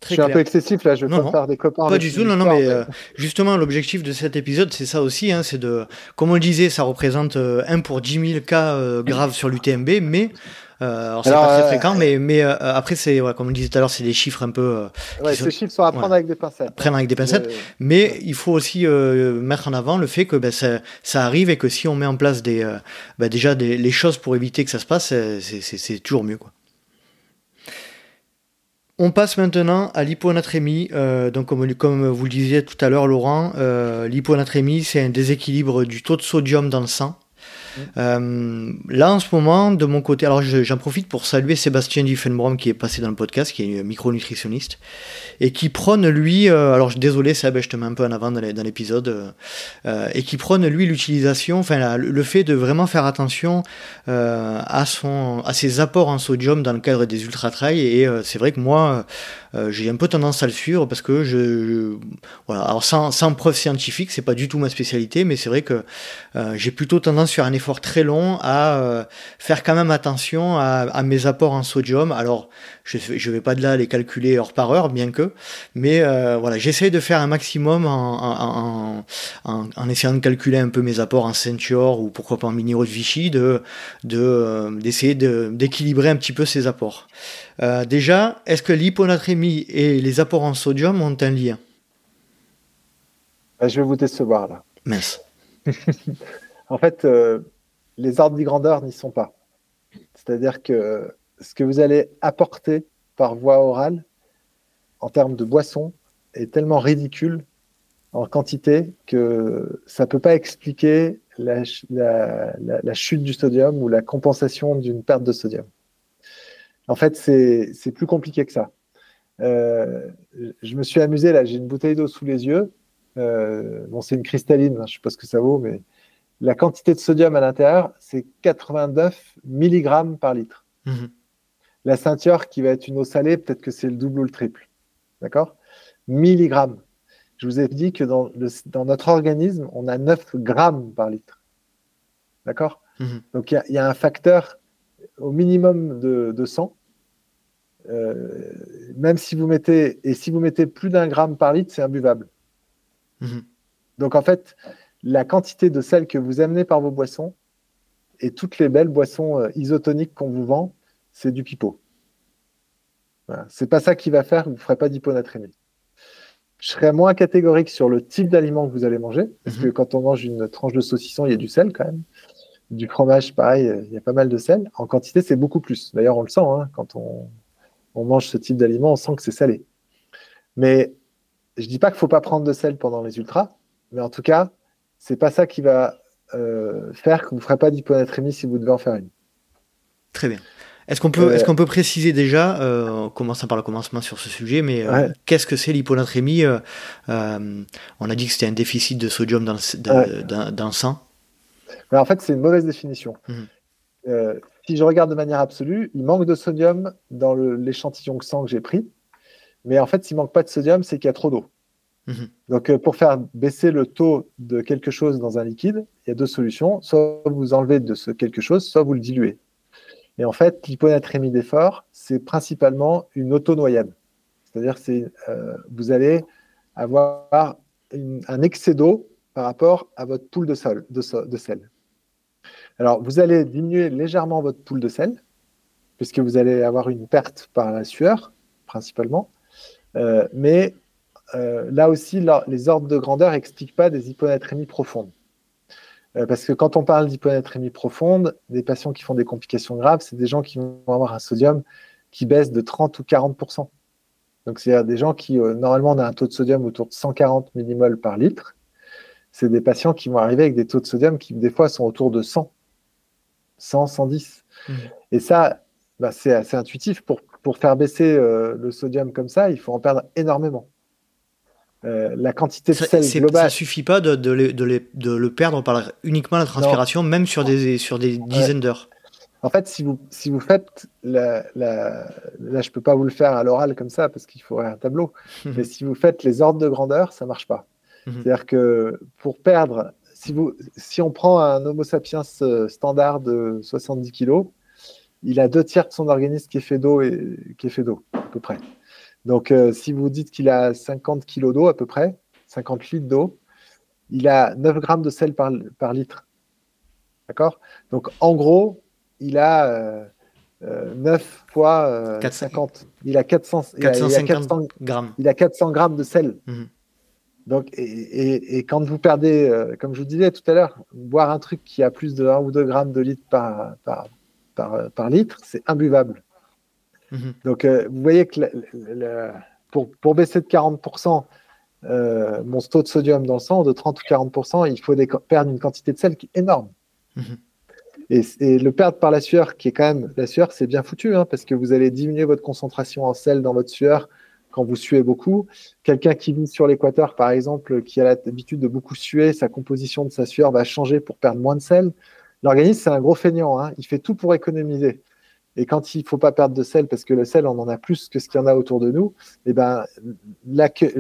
je suis un peu excessif là, je vais pas faire des copains. Pas du tout, non, non, mais euh, justement, l'objectif de cet épisode, c'est ça aussi, hein, c'est de, comme on le disait, ça représente 1 pour 10 000 cas graves sur l'UTMB, mais euh, alors, c'est pas très euh, fréquent, mais, mais euh, après, c'est, ouais, comme on disait tout à l'heure, c'est des chiffres un peu. ouais, ces chiffres sont à prendre avec des pincettes. Prendre avec des pincettes. Mais il faut aussi mettre en avant le fait que ben, ça, ça, arrive et que si on met en place des, ben, déjà des, les choses pour éviter que ça se passe, c'est toujours mieux. Quoi. On passe maintenant à l'hyponatrémie. Euh, donc, comme, comme, vous le disiez tout à l'heure, Laurent, euh, l'hyponatrémie, c'est un déséquilibre du taux de sodium dans le sang. Euh, là, en ce moment, de mon côté, alors j'en profite pour saluer Sébastien Diffenbrom qui est passé dans le podcast, qui est micronutritionniste, et qui prône, lui, euh, alors désolé Seb, je te mets un peu en avant dans l'épisode, euh, et qui prône, lui, l'utilisation, enfin, le fait de vraiment faire attention à, son, à ses apports en sodium dans le cadre des ultra-trails, et c'est vrai que moi, j'ai un peu tendance à le suivre parce que je, voilà, alors sans, sans preuve scientifique, c'est pas du tout ma spécialité, mais c'est vrai que j'ai plutôt tendance sur un effort très long à euh, faire quand même attention à, mes apports en sodium. Alors, je ne vais pas de là les calculer heure par heure, bien que, mais euh, voilà, j'essaie de faire un maximum en, en, essayant de calculer un peu mes apports en ceinture ou pourquoi pas en minéraux de Vichy, de euh, d'essayer d'équilibrer un petit peu ces apports. déjà, est-ce que l'hyponatrémie et les apports en sodium ont un lien? Je vais vous décevoir là. Mince. En fait, euh, les ordres de grandeur n'y sont pas. C'est-à-dire que ce que vous allez apporter par voie orale en termes de boisson est tellement ridicule en quantité que ça ne peut pas expliquer la, chute du sodium ou la compensation d'une perte de sodium. En fait, c'est plus compliqué que ça. Euh, je me suis amusé, là, j'ai une bouteille d'eau sous les yeux. Euh, bon, c'est une cristalline, hein, je ne sais pas ce que ça vaut, mais la quantité de sodium à l'intérieur, c'est 89 mg par litre. Mhm. La ceinture, qui va être une eau salée, peut-être que c'est le double ou le triple. D'accord? Milligrammes. Je vous ai dit que dans, notre organisme, on a 9 grammes par litre. D'accord? Mhm. Donc, il y, a un facteur au minimum de, sang. Euh, même si vous mettez, et si vous mettez plus d'un gramme par litre, c'est imbuvable. Mhm. Donc, en fait, la quantité de sel que vous amenez par vos boissons et toutes les belles boissons euh, isotoniques qu'on vous vend, c'est du pipeau. Voilà. C'est pas ça qui va faire que vous ne ferez pas d'hyponatrémie. Je serais moins catégorique sur le type d'aliment que vous allez manger, parce que mhm. quand on mange une tranche de saucisson, il y a du sel quand même. Du fromage, pareil, il y a pas mal de sel. En quantité, c'est beaucoup plus. D'ailleurs, on le sent, hein, quand on, on mange ce type d'aliment, on sent que c'est salé. Mais je dis pas qu'il ne faut pas prendre de sel pendant les ultras, mais en tout cas, c'est pas ça qui va euh, faire que vous ne ferez pas d'hyponatrémie si vous devez en faire une. Très bien. Est-ce qu'on peut, est-ce qu'on peut préciser déjà, euh, commençant par le commencement sur ce sujet, mais euh, qu'est-ce que c'est l'hyponatrémie euh, On a dit que c'était un déficit de sodium dans le, sang. en fait, c'est une mauvaise définition. Mhm. si je regarde de manière absolue, il manque de sodium dans l'échantillon de sang que j'ai pris, mais en fait, s'il manque pas de sodium, c'est qu'il y a trop d'eau. Mhm. Donc, euh, pour faire baisser le taux de quelque chose dans un liquide, il y a deux solutions. Soit vous enlevez de ce quelque chose, soit vous le diluez. Et en fait, l'hyponatrémie d'effort, c'est principalement une auto-noyade. C'est-à-dire que euh, vous allez avoir un excès d'eau par rapport à votre poule de, sel. Alors, vous allez diminuer légèrement votre pool de sel, puisque vous allez avoir une perte par la sueur, principalement. Euh, mais euh, là aussi, les ordres de grandeur n'expliquent pas des hyponatrémies profondes. Euh, parce que quand on parle d'hyponatrémie profonde, des patients qui font des complications graves, c'est des gens qui vont avoir un sodium qui baisse de 30 ou 40% Donc, c'est des gens qui, normalement, ont un taux de sodium autour de 140 millimoles par litre. C'est des patients qui vont arriver avec des taux de sodium qui, des fois, sont autour de 100, 100, 110. Et ça, bah, c'est assez intuitif. Pour, pour faire baisser le sodium comme ça, il faut en perdre énormément. Euh, la quantité de sel globale. Ça suffit pas de, de, de, de, le perdre par uniquement la transpiration, même sur des, sur des dizaines d'heures. En fait, si vous, si vous faites, la, la... là je peux pas vous le faire à l'oral comme ça parce qu'il faudrait un tableau, mais si vous faites les ordres de grandeur, ça marche pas. Mhm. C'est-à-dire que pour perdre, si, vous, si on prend un Homo sapiens euh, standard de 70 kg, il a deux tiers de son organisme qui est fait d'eau et qui est fait d'eau à peu près. Donc, euh, si vous dites qu'il a 50 kg d'eau à peu près, 50 litres d'eau, il a 9 grammes de sel par, par litre. D'accord? Donc, en gros, il a euh, 9 euh, fois 50. Euh, il a 400, il a, 400 grammes. Il a 400 grammes de sel. Mhm. Donc, et, et, quand vous perdez, comme je vous disais tout à l'heure, boire un truc qui a plus de 1 ou 2 grammes de litre par, par, par, par litre, c'est imbuvable. Mhm. Donc, euh, vous voyez que pour, pour, baisser de 40% euh, mon taux de sodium dans le sang, de 30 ou 40%, il faut perdre une quantité de sel qui est énorme. Mhm. Et, le perdre par la sueur, qui est quand même la sueur, c'est bien foutu, hein, parce que vous allez diminuer votre concentration en sel dans votre sueur quand vous suez beaucoup. Quelqu'un qui vit sur l'équateur, par exemple, qui a l'habitude de beaucoup suer, sa composition de sa sueur va changer pour perdre moins de sel. L'organisme, c'est un gros feignant. Hein. Il fait tout pour économiser. Et quand il ne faut pas perdre de sel, parce que le sel, on en a plus que ce qu'il y en a autour de nous, eh ben,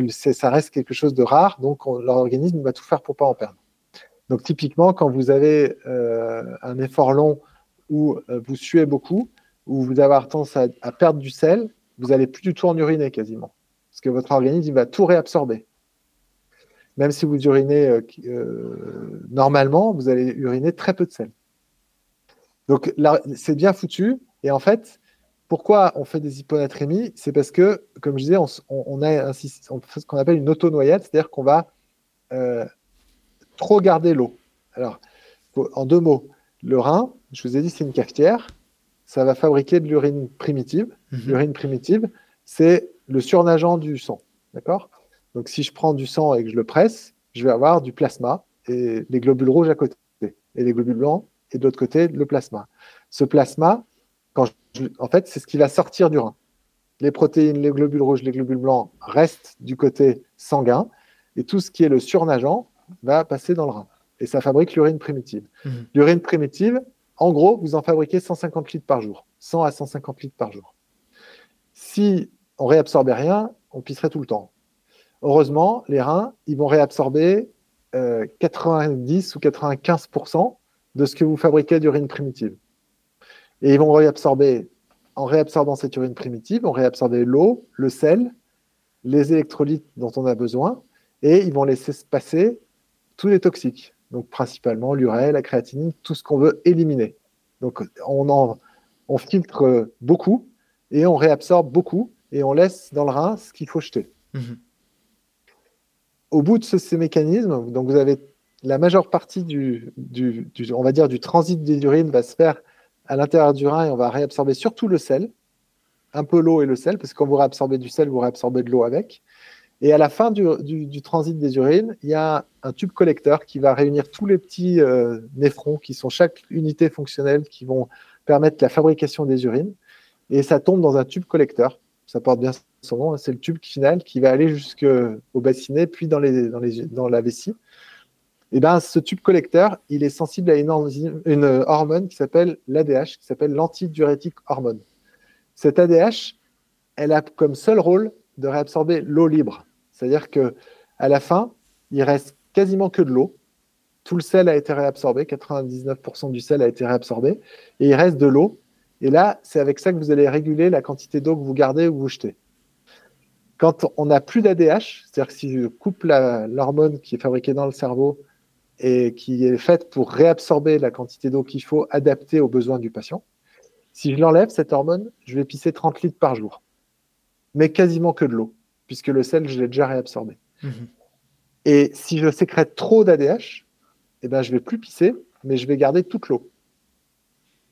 ça reste quelque chose de rare, donc l'organisme va tout faire pour ne pas en perdre. Donc typiquement, quand vous avez euh, un effort long où euh, vous suez beaucoup, où vous avez tendance à, perdre du sel, vous n'allez plus du tout en uriner quasiment. Parce que votre organisme va tout réabsorber. Même si vous urinez euh, normalement, vous allez uriner très peu de sel. Donc c'est bien foutu, et en fait, pourquoi on fait des hyponatrémies C'est parce que, comme je disais, on, a un, fait ce qu'on appelle une auto-noyade, c'est-à-dire qu'on va euh, trop garder l'eau. Alors, en deux mots, le rein, je vous ai dit, c'est une cafetière. Ça va fabriquer de l'urine primitive. Mhm. L'urine primitive, c'est le surnageant du sang. D'accord? Donc, si je prends du sang et que je le presse, je vais avoir du plasma et les globules rouges à côté et les globules blancs et de l'autre côté, le plasma. Ce plasma, en fait, c'est ce qui va sortir du rein. Les protéines, les globules rouges, les globules blancs restent du côté sanguin et tout ce qui est le surnageant va passer dans le rein. Et ça fabrique l'urine primitive. Mhm. L'urine primitive, en gros, vous en fabriquez 150 litres par jour. 100 à 150 litres par jour. Si on réabsorbait rien, on pisserait tout le temps. Heureusement, les reins, ils vont réabsorber 90 euh, ou 95% de ce que vous fabriquez d'urine primitive. Et ils vont réabsorber, en réabsorbant cette urine primitive, on réabsorber l'eau, le sel, les électrolytes dont on a besoin, et ils vont laisser se passer tous les toxiques. Donc principalement l'urée, la créatinine, tout ce qu'on veut éliminer. Donc on, en, on filtre beaucoup et on réabsorbe beaucoup et on laisse dans le rein ce qu'il faut jeter. Mhm. Au bout de ces mécanismes, donc vous avez la majeure partie du, du, du, on va dire, du transit des urines va se faire à l'intérieur du rein on va réabsorber surtout le sel, un peu l'eau et le sel, parce que quand vous réabsorbez du sel, vous réabsorbez de l'eau avec. Et à la fin du, transit des urines, il y a un tube collecteur qui va réunir tous les petits euh, néphrons qui sont chaque unité fonctionnelle qui vont permettre la fabrication des urines. Et ça tombe dans un tube collecteur. Ça porte bien son nom. Hein. C'est le tube final qui va aller jusqu'au bassinet, puis dans, dans la vessie. Et eh ben, ce tube collecteur, il est sensible à une, hormone qui s'appelle l'ADH, qui s'appelle l'antidiurétique hormone. Cette ADH, elle a comme seul rôle de réabsorber l'eau libre. C'est-à-dire que à la fin, il reste quasiment que de l'eau. Tout le sel a été réabsorbé, 99% du sel a été réabsorbé, et il reste de l'eau. Et là, c'est avec ça que vous allez réguler la quantité d'eau que vous gardez ou vous jetez. Quand on n'a plus d'ADH, c'est-à-dire que si je coupe l'hormone qui est fabriquée dans le cerveau et qui est faite pour réabsorber la quantité d'eau qu'il faut adapter aux besoins du patient. Si je l'enlève, cette hormone, je vais pisser 30 litres par jour, mais quasiment que de l'eau, puisque le sel, je l'ai déjà réabsorbé. Mhm. Et si je sécrète trop d'ADH, eh ben, je vais plus pisser, mais je vais garder toute l'eau.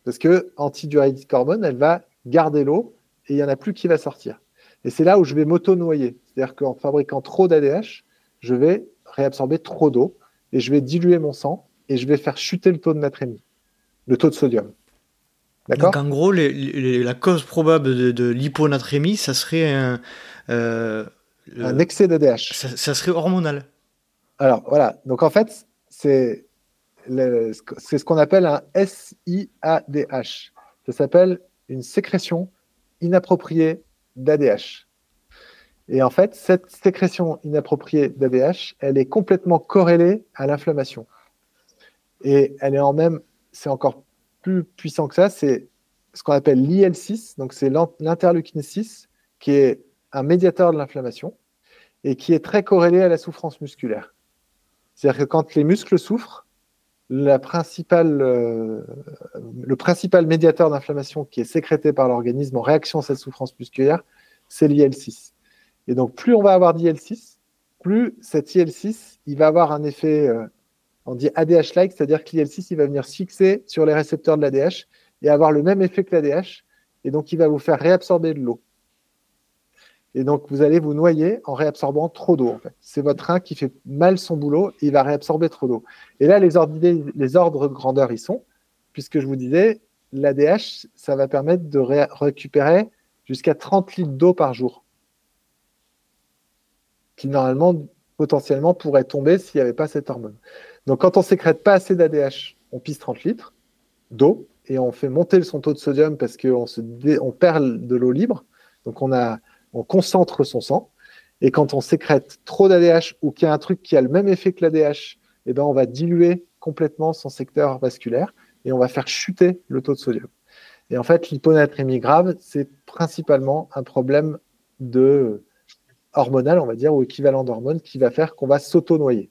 Parce que antidiurétique hormone, elle va garder l'eau et il n'y en a plus qui va sortir. Et c'est là où je vais m'auto-noyer. C'est-à-dire qu'en fabriquant trop d'ADH, je vais réabsorber trop d'eau et je vais diluer mon sang et je vais faire chuter le taux de natrémie, le taux de sodium. D'accord? Donc en gros, la cause probable de, l'hyponatrémie, ça serait un, euh, un excès d'ADH. Ça, serait hormonal. Alors voilà. Donc en fait, c'est ce qu'on appelle un SIADH. Ça s'appelle une sécrétion inappropriée d'ADH. Et en fait, cette sécrétion inappropriée d'ADH, elle est complètement corrélée à l'inflammation. Et elle est en même, c'est encore plus puissant que ça, c'est ce qu'on appelle l'IL6, donc c'est l'interleukine 6, qui est un médiateur de l'inflammation et qui est très corrélé à la souffrance musculaire. C'est-à-dire que quand les muscles souffrent, euh, le principal médiateur d'inflammation qui est sécrété par l'organisme en réaction à cette souffrance musculaire, c'est l'IL6. Et donc, plus on va avoir d'IL6, plus cet IL6, il va avoir un effet, euh, on dit ADH-like, c'est-à-dire que l'IL6, il va venir se fixer sur les récepteurs de l'ADH et avoir le même effet que l'ADH. Et donc, il va vous faire réabsorber de l'eau. Et donc, vous allez vous noyer en réabsorbant trop d'eau. En fait. C'est votre rein qui fait mal son boulot, il va réabsorber trop d'eau. Et là, les ordres, les ordres de grandeur, ils sont, puisque je vous disais, l'ADH, ça va permettre de récupérer jusqu'à 30 litres d'eau par jour, qui normalement, potentiellement, pourrait tomber s'il n'y avait pas cette hormone. Donc, quand on sécrète pas assez d'ADH, on pisse 30 litres d'eau et on fait monter son taux de sodium parce qu'on on perd de l'eau libre. Donc, on concentre son sang. Et quand on sécrète trop d'ADH ou qu'il y a un truc qui a le même effet que l'ADH, eh ben, on va diluer complètement son secteur vasculaire et on va faire chuter le taux de sodium. Et en fait, l'hyponatrémie grave, c'est principalement un problème de hormonal, on va dire, ou équivalent d'hormones, qui va faire qu'on va s'auto-noyer.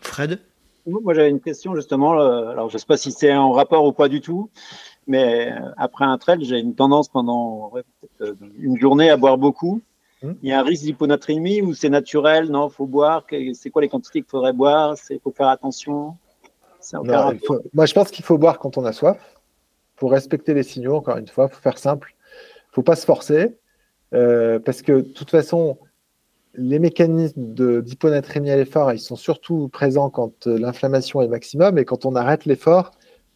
Fred? Moi, j'avais une question justement. Euh, alors, je ne sais pas si c'est en rapport ou pas du tout, mais euh, après un trail, j'ai une tendance pendant euh, une journée à boire beaucoup. Hmm. Il y a un risque d'hyponatrémie ou c'est naturel? Non, faut boire. C'est quoi les quantités qu'il faudrait boire? Il faut faire attention? Moi, je pense qu'il faut boire quand on a soif. Il faut respecter les signaux, encore une fois. Il faut faire simple. Il ne faut pas se forcer. Euh, parce que, de toute façon, les mécanismes d'hyponatrémie à l'effort, ils sont surtout présents quand l'inflammation est maximum. Et quand on arrête l'effort,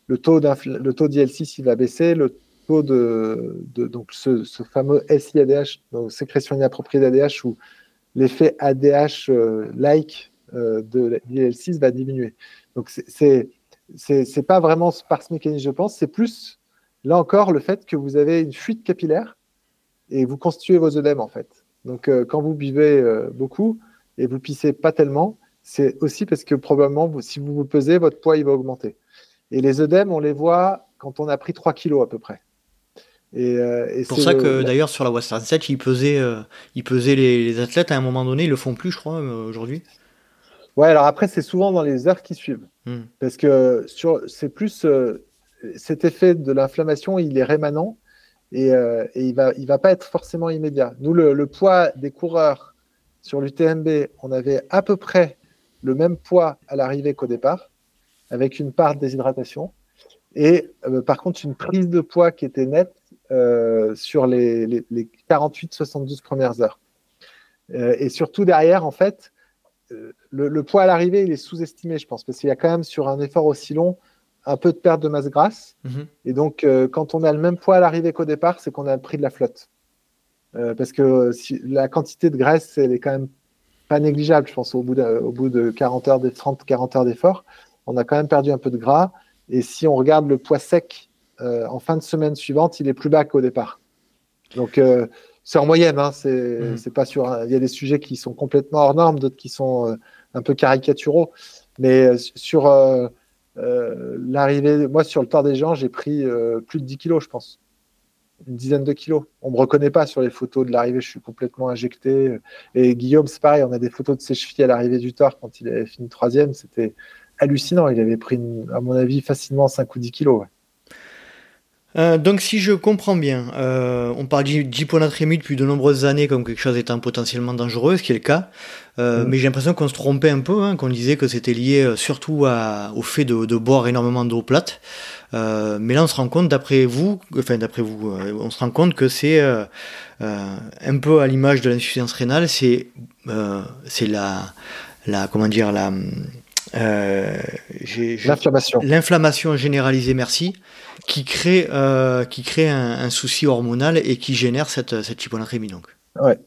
le taux, le taux d'IL6 il va baisser, le taux de, donc ce, fameux SIADH, donc sécrétion inappropriée d'ADH, où l'effet ADH-like euh, euh, de l'IL6 va diminuer. Donc c'est c'est pas vraiment par ce mécanisme, je pense, c'est plus là encore le fait que vous avez une fuite capillaire et vous constituez vos œdèmes en fait. Donc euh, quand vous buvez beaucoup et vous pissez pas tellement, c'est aussi parce que probablement si vous vous pesez, votre poids il va augmenter. Et les œdèmes, on les voit quand on a pris 3 kilos à peu près. Et, euh, c'est pour ça que d'ailleurs sur la Western 7, ils pesaient, euh, ils pesaient les, athlètes à un moment donné, ils le font plus, je crois, euh, aujourd'hui. Ouais, alors après, c'est souvent dans les heures qui suivent. Hmm. Parce que sur, c'est plus cet effet de l'inflammation, il est rémanent et, et, il va, il va pas être forcément immédiat. Nous, le, poids des coureurs sur l'UTMB, on avait à peu près le même poids à l'arrivée qu'au départ avec une part de déshydratation. Et euh, par contre, une prise de poids qui était nette euh, sur les, les, 48-72 premières heures. Euh, et surtout derrière, en fait, le, poids à l'arrivée, il est sous-estimé, je pense, parce qu'il y a quand même sur un effort aussi long un peu de perte de masse grasse. Mhm. Et donc, quand on a le même poids à l'arrivée qu'au départ, c'est qu'on a pris de la flotte. parce que si, la quantité de graisse, elle est quand même pas négligeable, je pense, au bout de, au bout de 40 heures, 30-40 heures d'effort on a quand même perdu un peu de gras. Et si on regarde le poids sec euh, en fin de semaine suivante, il est plus bas qu'au départ. Donc, euh, c'est en moyenne. Hein, c'est mmh. pas sur. Il y a des sujets qui sont complètement hors normes, d'autres qui sont euh, un peu caricaturaux. Mais sur l'arrivée, moi, sur le temps des gens, j'ai pris plus de 10 kilos, je pense. Une dizaine de kilos. On me reconnaît pas sur les photos de l'arrivée, je suis complètement injecté. Et Guillaume, c'est pareil, on a des photos de ses chevilles à l'arrivée du tort quand il avait fini troisième. C'était hallucinant. Il avait pris, à mon avis, facilement 5 ou 10 kilos. Euh, donc si je comprends bien, euh, on parle d'hyponatrémie depuis de nombreuses années comme quelque chose étant potentiellement dangereux, ce qui est le cas. Euh, mm. Mais j'ai l'impression qu'on se trompait un peu, hein, qu'on disait que c'était lié surtout au fait de, boire énormément d'eau plate. mais là, on se rend compte, d'après vous, enfin d'après vous, on se rend compte que c'est un peu à l'image de l'insuffisance rénale, c'est c'est la, la comment dire la l'inflammation l'inflammation généralisée, merci qui crée, euh, qui crée un, souci hormonal et qui génère cette, cette hyponatrémie. Donc. Ouais,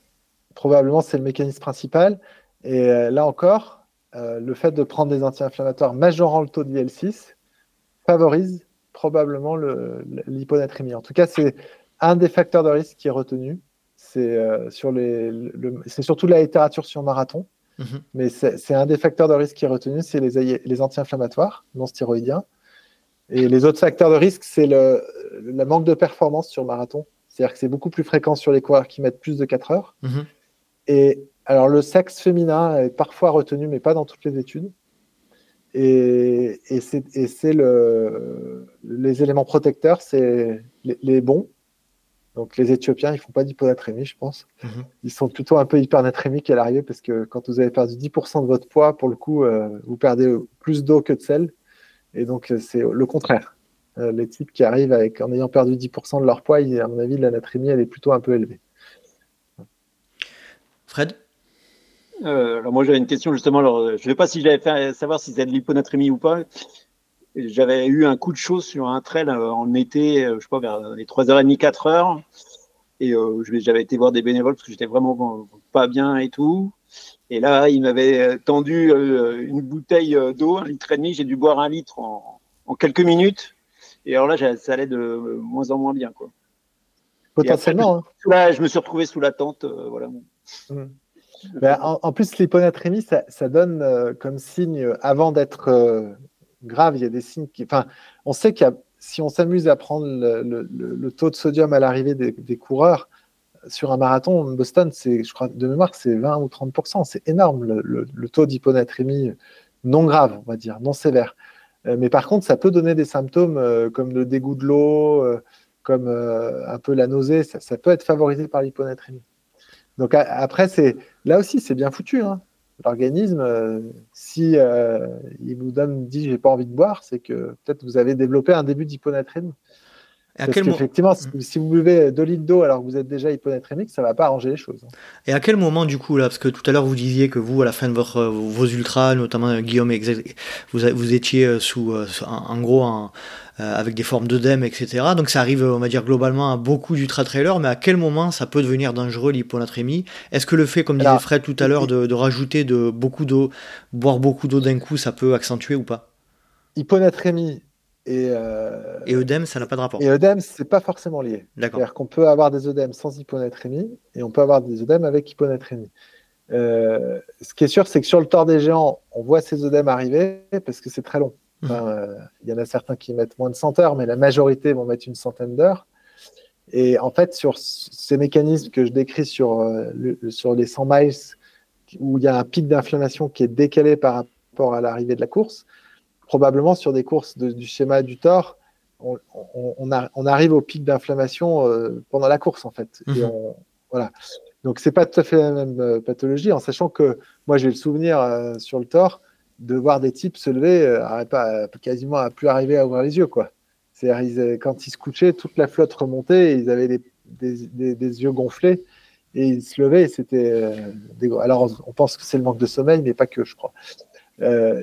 probablement c'est le mécanisme principal. Et euh, là encore, euh, le fait de prendre des anti-inflammatoires majorant le taux de IL6 favorise probablement l'hyponatrémie. En tout cas, c'est un des facteurs de risque qui est retenu. C'est sur les, c'est surtout la littérature sur marathon, mhm. mais c'est un des facteurs de risque qui est retenu, c'est les, les anti-inflammatoires non stéroïdiens. Et les autres facteurs de risque, c'est le, manque de performance sur marathon. C'est-à-dire que c'est beaucoup plus fréquent sur les coureurs qui mettent plus de 4 heures. Mhm. Et alors, le sexe féminin est parfois retenu, mais pas dans toutes les études. Et, et c'est le, les éléments protecteurs, c'est les, bons. Donc, les Éthiopiens, ils font pas d'hyponatrémie, je pense. Mhm. Ils sont plutôt un peu hypernatrémiques à l'arrivée parce que quand vous avez perdu 10% de votre poids, pour le coup, euh, vous perdez plus d'eau que de sel. Et donc, euh, c'est le contraire. Euh, les types qui arrivent avec, en ayant perdu 10% de leur poids, à mon avis, l'anatrémie, elle est plutôt un peu élevée. Fred? Euh, alors moi j'avais une question justement. Alors, je ne sais pas si j'avais fait savoir si c'était de l'hyponatrémie ou pas. J'avais eu un coup de chaud sur un trail en été, je sais pas, vers les 3h30, 4h. Et j'avais été voir des bénévoles parce que j'étais vraiment pas bien et tout. Et là, il m'avait euh, tendu euh, une bouteille euh, d'eau, un litre et demi. J'ai dû boire un litre en, quelques minutes. Et alors là, ça allait de moins en moins bien. Quoi. Potentiellement. Hein. je me suis retrouvé sous la tente. voilà. Mmh. Ben, en, plus, l'hyponatrémie, ça, donne comme signe, avant d'être grave, il y a des signes qui. Enfin, on sait qu'il si on s'amuse à prendre le, taux de sodium à l'arrivée des, coureurs, sur un marathon, Boston, c'est, je crois, de mémoire, c'est 20 ou 30%. C'est énorme le, taux d'hyponatrémie non grave, on va dire, non sévère. Euh, mais par contre, ça peut donner des symptômes euh, comme le dégoût de l'eau, euh, comme un peu la nausée. Ça, peut être favorisé par l'hyponatrémie. Donc après, c'est là aussi, c'est bien foutu. Hein. L'organisme, si il vous donne, dit, j'ai pas envie de boire, c'est que peut-être vous avez développé un début d'hyponatrémie. Parce qu'effectivement, mm. si vous buvez 2 litres d'eau alors que vous êtes déjà hyponatrémique, ça ne va pas arranger les choses. Et à quel moment, du coup, là, parce que tout à l'heure, vous disiez que vous, à la fin de votre, vos ultras, notamment euh, Guillaume, vous, vous étiez euh, sous, euh, en, gros, avec des formes d'œdème, etc. Donc ça arrive, on va dire, globalement à beaucoup d'ultra-trailers, mais à quel moment ça peut devenir dangereux, l'hyponatrémie? Est-ce que le fait, comme disait Fred tout à l'heure, de, de, rajouter de beaucoup d'eau, boire beaucoup d'eau d'un coup, ça peut accentuer ou pas? Hyponatrémie, et, euh, et œdème, ça n'a pas de rapport. Et œdème, c'est pas forcément lié. C'est-à-dire qu'on peut avoir des œdèmes sans hyponatrémie et on peut avoir des œdèmes avec hyponatrémie. Euh, ce qui est sûr, c'est que sur le tort des géants, on voit ces œdèmes arriver parce que c'est très long. Mmh. Euh, il y en a certains qui mettent moins de 100 heures, mais la majorité vont mettre une centaine d'heures. Et en fait, sur ces mécanismes que je décris sur, euh, sur les 100 miles, où il y a un pic d'inflammation qui est décalé par rapport à l'arrivée de la course, probablement sur des courses du schéma du tort, on, on, arrive au pic d'inflammation euh, pendant la course en fait. Et mhm. voilà. Donc c'est pas tout à fait la même euh, pathologie, en sachant que moi j'ai le souvenir euh, sur le tort de voir des types se lever, pas, quasiment à plus arriver à ouvrir les yeux quoi. C'est-à-dire quand ils se couchaient, toute la flotte remontait, et ils avaient des, yeux gonflés et ils se levaient. C'était alors on pense que c'est le manque de sommeil, mais pas que je crois.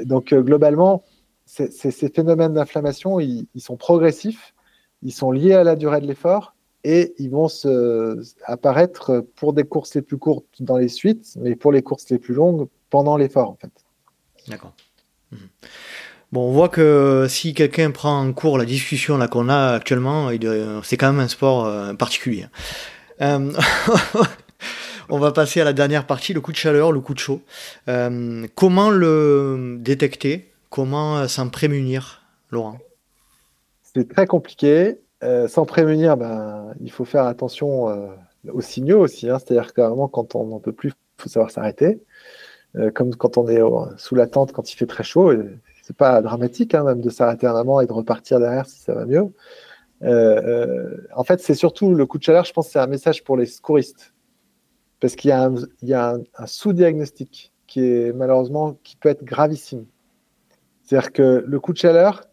donc globalement, ces phénomènes d'inflammation, ils, sont progressifs, ils sont liés à la durée de l'effort et ils vont se, apparaître pour des courses les plus courtes dans les suites, mais pour les courses les plus longues pendant l'effort en fait. D'accord. Mhm. Bon, on voit que si quelqu'un prend en cours la discussion là qu'on a actuellement, c'est quand même un sport euh, particulier. Euh, on va passer à la dernière partie, le coup de chaleur, le coup de chaud. Euh, comment le détecter? Comment s'en prémunir, Laurent? C'est très compliqué. Euh, sans prémunir, ben, il faut faire attention euh, aux signaux aussi. Hein. C'est-à-dire que quand on n'en peut plus, il faut savoir s'arrêter. Comme quand on est sous la tente, quand il fait très chaud, c'est pas dramatique hein, même de s'arrêter un moment et de repartir derrière si ça va mieux. en fait, c'est surtout le coup de chaleur, je pense, c'est un message pour les secouristes. Parce qu'il y a un, un sous-diagnostic qui est malheureusement qui peut être gravissime. C'est-à-dire que le coup de chaleur,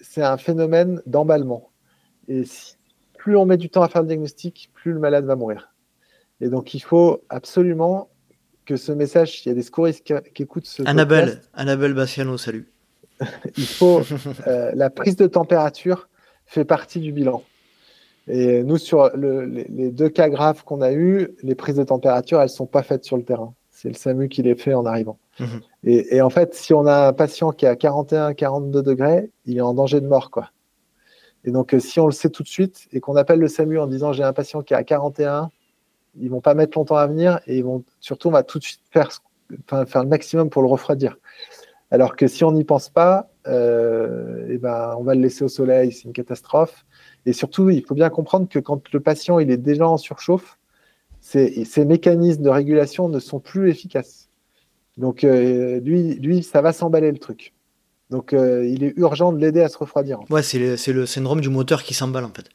c'est un phénomène d'emballement. Et plus on met du temps à faire le diagnostic, plus le malade va mourir. Et donc, il faut absolument que ce message, il y a des secouristes qui, écoutent ce Annabelle, Annabelle Bassiano, salut. il faut euh, la prise de température fait partie du bilan. Et nous, sur les, deux cas graves qu'on a eus, les prises de température, elles ne sont pas faites sur le terrain. C'est le SAMU qui les fait en arrivant. Mhm. Et, en fait, si on a un patient qui est à 41, 42 degrés, il est en danger de mort. quoi. Et donc, euh, si on le sait tout de suite et qu'on appelle le SAMU en disant j'ai un patient qui est à 41, ils vont pas mettre longtemps à venir et ils vont surtout on va tout de suite faire, faire le maximum pour le refroidir. Alors que si on n'y pense pas, euh, eh ben, on va le laisser au soleil, c'est une catastrophe. Et surtout, il faut bien comprendre que quand le patient il est déjà en surchauffe, ces mécanismes de régulation ne sont plus efficaces. Donc, euh, lui, lui, ça va s'emballer le truc. Donc, euh, il est urgent de l'aider à se refroidir. Ouais, c'est le, le, syndrome du moteur qui s'emballe, en fait.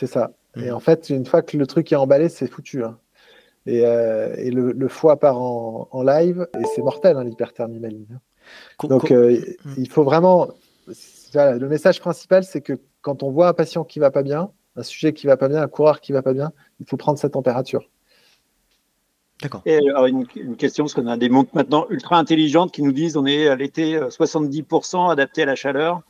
C'est ça. Et mm. en fait, une fois que le truc est emballé, c'est foutu. Hein. Et, euh, et le, foie part en, en live, et c'est mortel, hein, l'hyperthermie maligne. Hein. Donc, mm. il faut vraiment. le message principal, c'est que quand on voit un patient qui va pas bien, un sujet qui va pas bien, un coureur qui va pas bien, il faut prendre sa température. D'accord. Et alors une, question, parce qu'on a des montres maintenant ultra intelligentes qui nous disent on est à l'été 70% euh, adapté à la chaleur.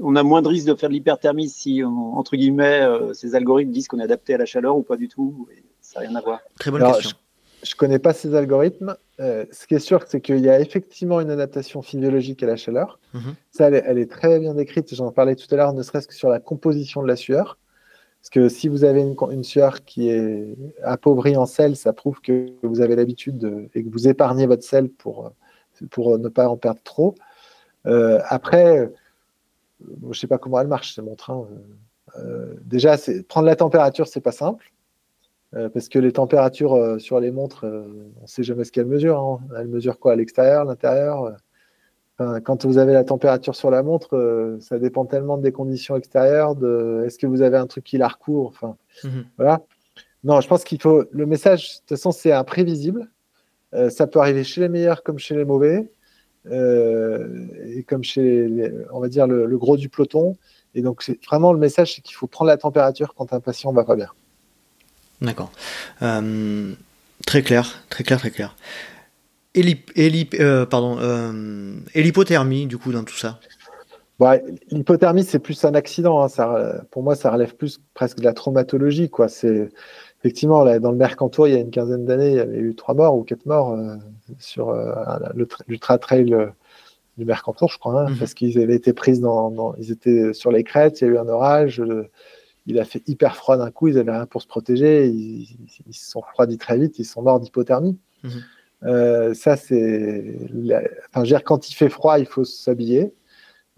On a moins de risque de faire de l'hyperthermie si, entre guillemets, euh, ces algorithmes disent qu'on est adapté à la chaleur ou pas du tout. ça n'a rien à voir. Très bonne question. Je ne connais pas ces algorithmes. Euh, ce qui est sûr, c'est qu'il y a effectivement une adaptation physiologique à la chaleur. Mhm. Ça, elle est, très bien décrite. J'en parlais tout à l'heure, ne serait-ce que sur la composition de la sueur. Parce que si vous avez une, sueur qui est appauvrie en sel, ça prouve que vous avez l'habitude et que vous épargnez votre sel pour, pour ne pas en perdre trop. Euh, après, je ne sais pas comment elle marche, c'est mon train. Euh, déjà, prendre la température, c'est pas simple. Euh, parce que les températures sur les montres, on ne sait jamais ce qu'elles mesurent. Hein. Elles mesurent quoi À l'extérieur, l'intérieur quand vous avez la température sur la montre, euh, ça dépend tellement des conditions extérieures, de est-ce que vous avez un truc qui la recourt, enfin, mhm. voilà. Non, je pense qu'il faut. Le message, de toute façon, c'est imprévisible. Euh, ça peut arriver chez les meilleurs comme chez les mauvais, euh, et comme chez, on va dire, le, gros du peloton. Et donc, c'est vraiment le message, c'est qu'il faut prendre la température quand un patient va pas bien. D'accord. très clair, très clair, très clair. Et euh, pardon, euh, l'hypothermie, du coup, dans tout ça? L'hypothermie, c'est plus un accident. Hein. Ça, pour moi, ça relève plus presque de la traumatologie. Quoi. Effectivement, là, dans le Mercantour, il y a une quinzaine d'années, il y avait eu trois morts ou quatre morts euh, sur l'ultra-trail du Mercantour, je crois, hein, mhm. parce qu'ils avaient été pris dans, Ils étaient sur les crêtes, il y a eu un orage, il a fait hyper froid d'un coup, ils n'avaient rien pour se protéger, ils, se sont refroidis très vite, ils sont morts d'hypothermie. Mhm. Euh, ça, c'est. Enfin, dire, quand il fait froid, il faut s'habiller.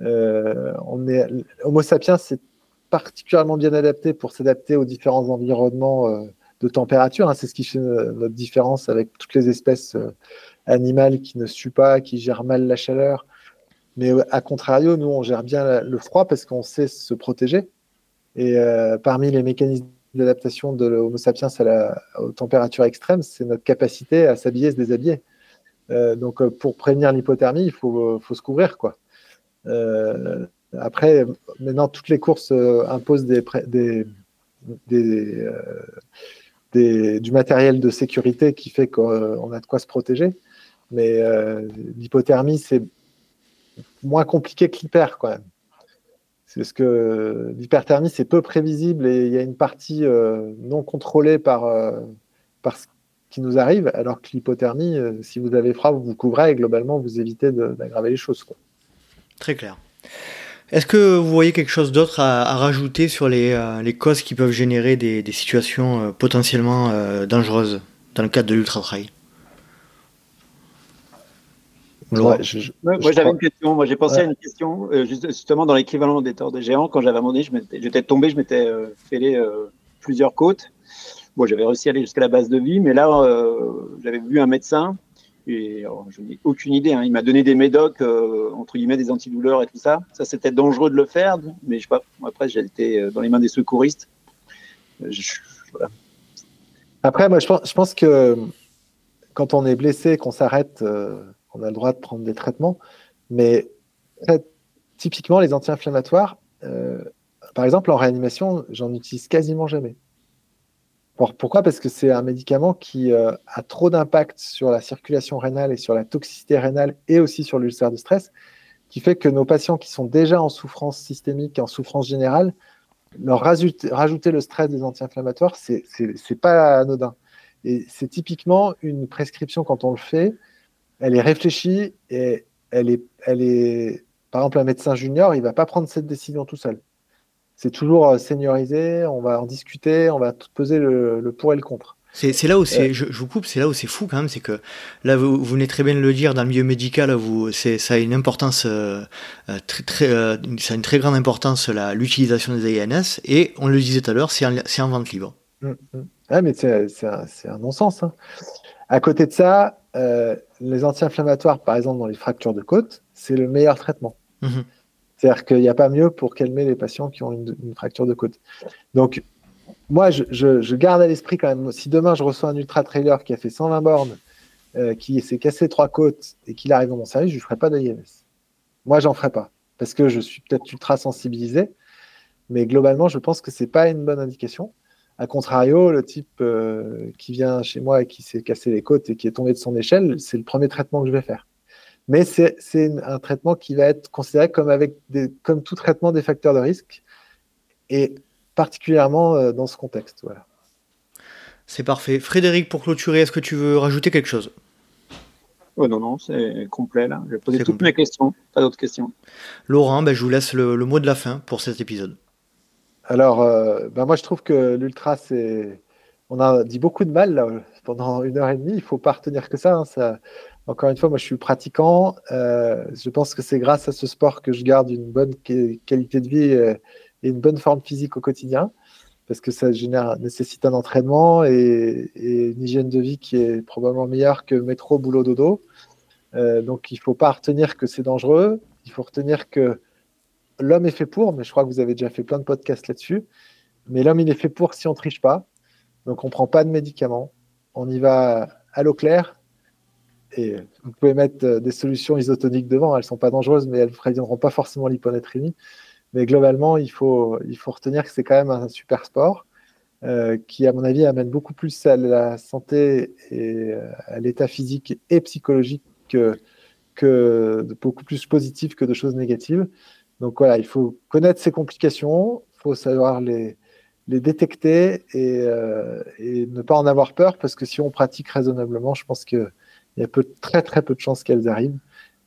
Euh, on est... Homo sapiens, c'est particulièrement bien adapté pour s'adapter aux différents environnements euh, de température. Hein. C'est ce qui fait notre différence avec toutes les espèces animales qui ne suent pas, qui gèrent mal la chaleur. Mais à contrario, nous, on gère bien le froid parce qu'on sait se protéger. Et parmi les mécanismes l'adaptation de l'Homo sapiens à la, aux températures extrêmes, c'est notre capacité à s'habiller se déshabiller. Euh, donc, euh, pour prévenir l'hypothermie, il faut, se couvrir. Quoi. Euh, après, maintenant, toutes les courses imposent des, des, des, du matériel de sécurité qui fait qu'on a de quoi se protéger. Mais l'hypothermie, c'est moins compliqué que l'hyper, quand même. C'est parce que l'hyperthermie, c'est peu prévisible et il y a une partie euh, non contrôlée par, euh, ce qui nous arrive, alors que l'hypothermie, euh, si vous avez froid, vous vous couvrez et globalement, vous évitez d'aggraver les choses. Très clair. Est-ce que vous voyez quelque chose d'autre à, rajouter sur les, les, causes qui peuvent générer des, des situations potentiellement dangereuses dans le cadre de l'ultra-trail? Moi, j'avais une question. Moi, j'ai pensé à une question, euh, justement, dans l'équivalent des torts des géants. Quand j'avais abandonné, j'étais tombé, je m'étais euh, fêlé euh, plusieurs côtes. Bon, j'avais réussi à aller jusqu'à la base de vie, mais là, j'avais vu un médecin Et je n'ai aucune idée. Hein. Il m'a donné des médocs, entre guillemets, des antidouleurs et tout ça. Ça, c'était dangereux de le faire, mais je sais pas. Après, j'ai été dans les mains des secouristes. Après, moi, je pense, je pense, que quand on est blessé, qu'on s'arrête, on a le droit de prendre des traitements. Mais typiquement, les anti-inflammatoires, par exemple, en réanimation, j'en utilise quasiment jamais. Pourquoi? Parce que c'est un médicament qui euh, a trop d'impact sur la circulation rénale et sur la toxicité rénale et aussi sur l'ulcère de stress, qui fait que nos patients qui sont déjà en souffrance systémique, en souffrance générale, leur rajouter, le stress des anti-inflammatoires, c'est n'est pas anodin. Et c'est typiquement une prescription quand on le fait, elle est réfléchie et elle est, par exemple, un médecin junior, il va pas prendre cette décision tout seul c'est toujours euh, seniorisé, on va en discuter, on va tout peser le, pour et le contre. C'est là où c'est, euh. je, vous coupe, c'est là où c'est fou quand même, c'est que là vous, venez très bien de le dire dans le milieu médical, vous, c'est ça a une importance euh, très, très ça a une très grande importance l'utilisation des ANS et on le disait tout à l'heure, c'est en, en, vente libre. Mmh, mmh. Ah, mais c'est un, un non-sens. Hein. À côté de ça, les anti-inflammatoires, par exemple dans les fractures de côte, c'est le meilleur traitement. Mmh. C'est-à-dire qu'il n'y a pas mieux pour calmer les patients qui ont une, fracture de côte. Donc, moi, je, garde à l'esprit quand même, si demain je reçois un ultra-trailer qui a fait 120 bornes, euh, qui s'est cassé trois côtes et qu'il arrive dans mon service, je ne ferai pas d'IMS. Moi, j'en ferai pas. Parce que je suis peut-être ultra sensibilisé, mais globalement, je pense que ce n'est pas une bonne indication. A contrario, le type euh, qui vient chez moi et qui s'est cassé les côtes et qui est tombé de son échelle, c'est le premier traitement que je vais faire mais c'est un traitement qui va être considéré comme, avec des, comme tout traitement des facteurs de risque, et particulièrement euh, dans ce contexte. Voilà. C'est parfait. Frédéric, pour clôturer, est-ce que tu veux rajouter quelque chose? Oh Non, non, c'est complet là. J'ai posé toutes mes questions. Pas d'autres questions. Laurent, ben, je vous laisse le, mot de la fin pour cet épisode. Alors, euh, ben, moi je trouve que l'ultra, c'est. On a dit beaucoup de mal là, pendant une heure et demie. Il ne faut pas retenir que ça, hein. ça encore une fois, moi je suis pratiquant. Euh, je pense que c'est grâce à ce sport que je garde une bonne qualité de vie euh, et une bonne forme physique au quotidien, parce que ça nécessite un entraînement et, une hygiène de vie qui est probablement meilleure que métro, boulot, dodo. Euh, donc il ne faut pas retenir que c'est dangereux. Il faut retenir que l'homme est fait pour, mais je crois que vous avez déjà fait plein de podcasts là-dessus. Mais l'homme, il est fait pour si on triche pas. Donc on ne prend pas de médicaments. On y va à l'eau claire vous pouvez mettre euh, des solutions isotoniques devant, elles ne sont pas dangereuses, mais elles ne préviendront pas forcément l'hyponatrémie. Mais globalement, il faut, retenir que c'est quand même un super sport euh, qui, à mon avis, amène beaucoup plus à la santé et euh, à l'état physique et psychologique que, beaucoup plus positif que de choses négatives. Donc voilà, il faut connaître ces complications, il faut savoir les, détecter et, ne pas en avoir peur parce que si on pratique raisonnablement, je pense que il y a peu, très très peu de chances qu'elles arrivent.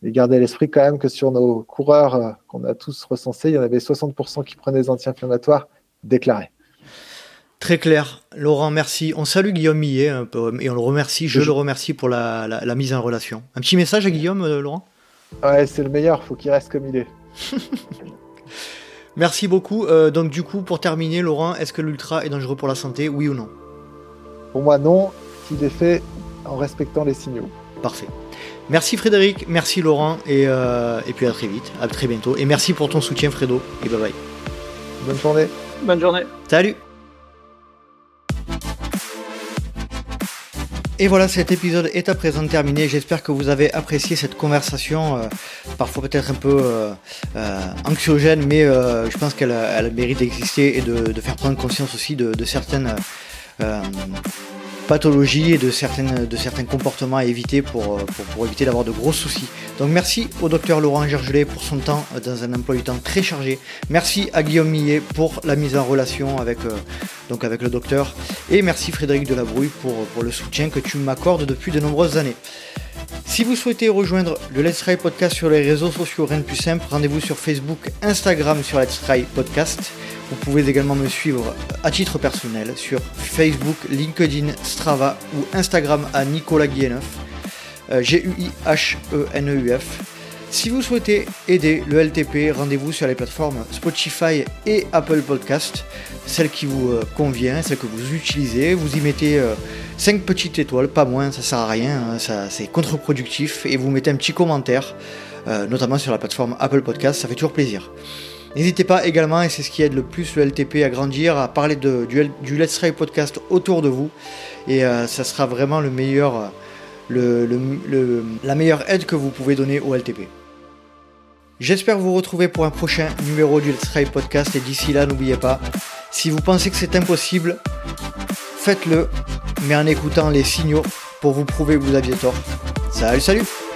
Et gardez à l'esprit quand même que sur nos coureurs euh, qu'on a tous recensés, il y en avait 60% qui prenaient des anti-inflammatoires déclarés. Très clair. Laurent, merci. On salue Guillaume Millet et on le remercie, je, le remercie pour la, mise en relation. Un petit message à Guillaume, euh, Laurent? Ouais, c'est le meilleur, faut qu'il reste comme il est. merci beaucoup. Euh, donc du coup, pour terminer, Laurent, est-ce que l'ultra est dangereux pour la santé, oui ou non? Pour moi, non. S'il est fait en respectant les signaux. Parfait. Merci Frédéric, merci Laurent, et, euh, et puis à très vite, à très bientôt. Et merci pour ton soutien Fredo, et bye bye. Bonne journée. Bonne journée. Salut. Et voilà, cet épisode est à présent terminé. J'espère que vous avez apprécié cette conversation, euh, parfois peut-être un peu euh, anxiogène, mais je pense qu'elle a, le mérite d'exister et de, faire prendre conscience aussi de, de certaines pathologies et de, certaines, de certains comportements à éviter pour, pour, éviter d'avoir de gros soucis. Donc merci au docteur Laurent Gergelet pour son temps dans un emploi du temps très chargé. Merci à Guillaume Millet pour la mise en relation avec, euh, donc avec le docteur. Et merci Frédéric Delabrouille pour, pour le soutien que tu m'accordes depuis de nombreuses années. Si vous souhaitez rejoindre le Let's Try Podcast sur les réseaux sociaux, rien de plus simple, rendez-vous sur Facebook, Instagram sur Let's Try Podcast. Vous pouvez également me suivre à titre personnel sur Facebook, LinkedIn, Strava ou Instagram à Nicolas Guilleneuf, euh, G-U-I-H-E-N-E-U-F. Si vous souhaitez aider le LTP, rendez-vous sur les plateformes Spotify et Apple Podcast, celle qui vous euh, convient, celle que vous utilisez. Vous y mettez euh, 5 petites étoiles, pas moins, ça sert à rien, hein, c'est contre-productif, et vous mettez un petit commentaire, euh, notamment sur la plateforme Apple Podcast, ça fait toujours plaisir. N'hésitez pas également, et c'est ce qui aide le plus le LTP à grandir, à parler du, Let's Try podcast autour de vous, et euh, ça sera vraiment le meilleur, le, la meilleure aide que vous pouvez donner au LTP. J'espère vous retrouver pour un prochain numéro du Let's Try Podcast et d'ici là, n'oubliez pas, si vous pensez que c'est impossible, faites-le, mais en écoutant les signaux pour vous prouver que vous aviez tort. Salut, salut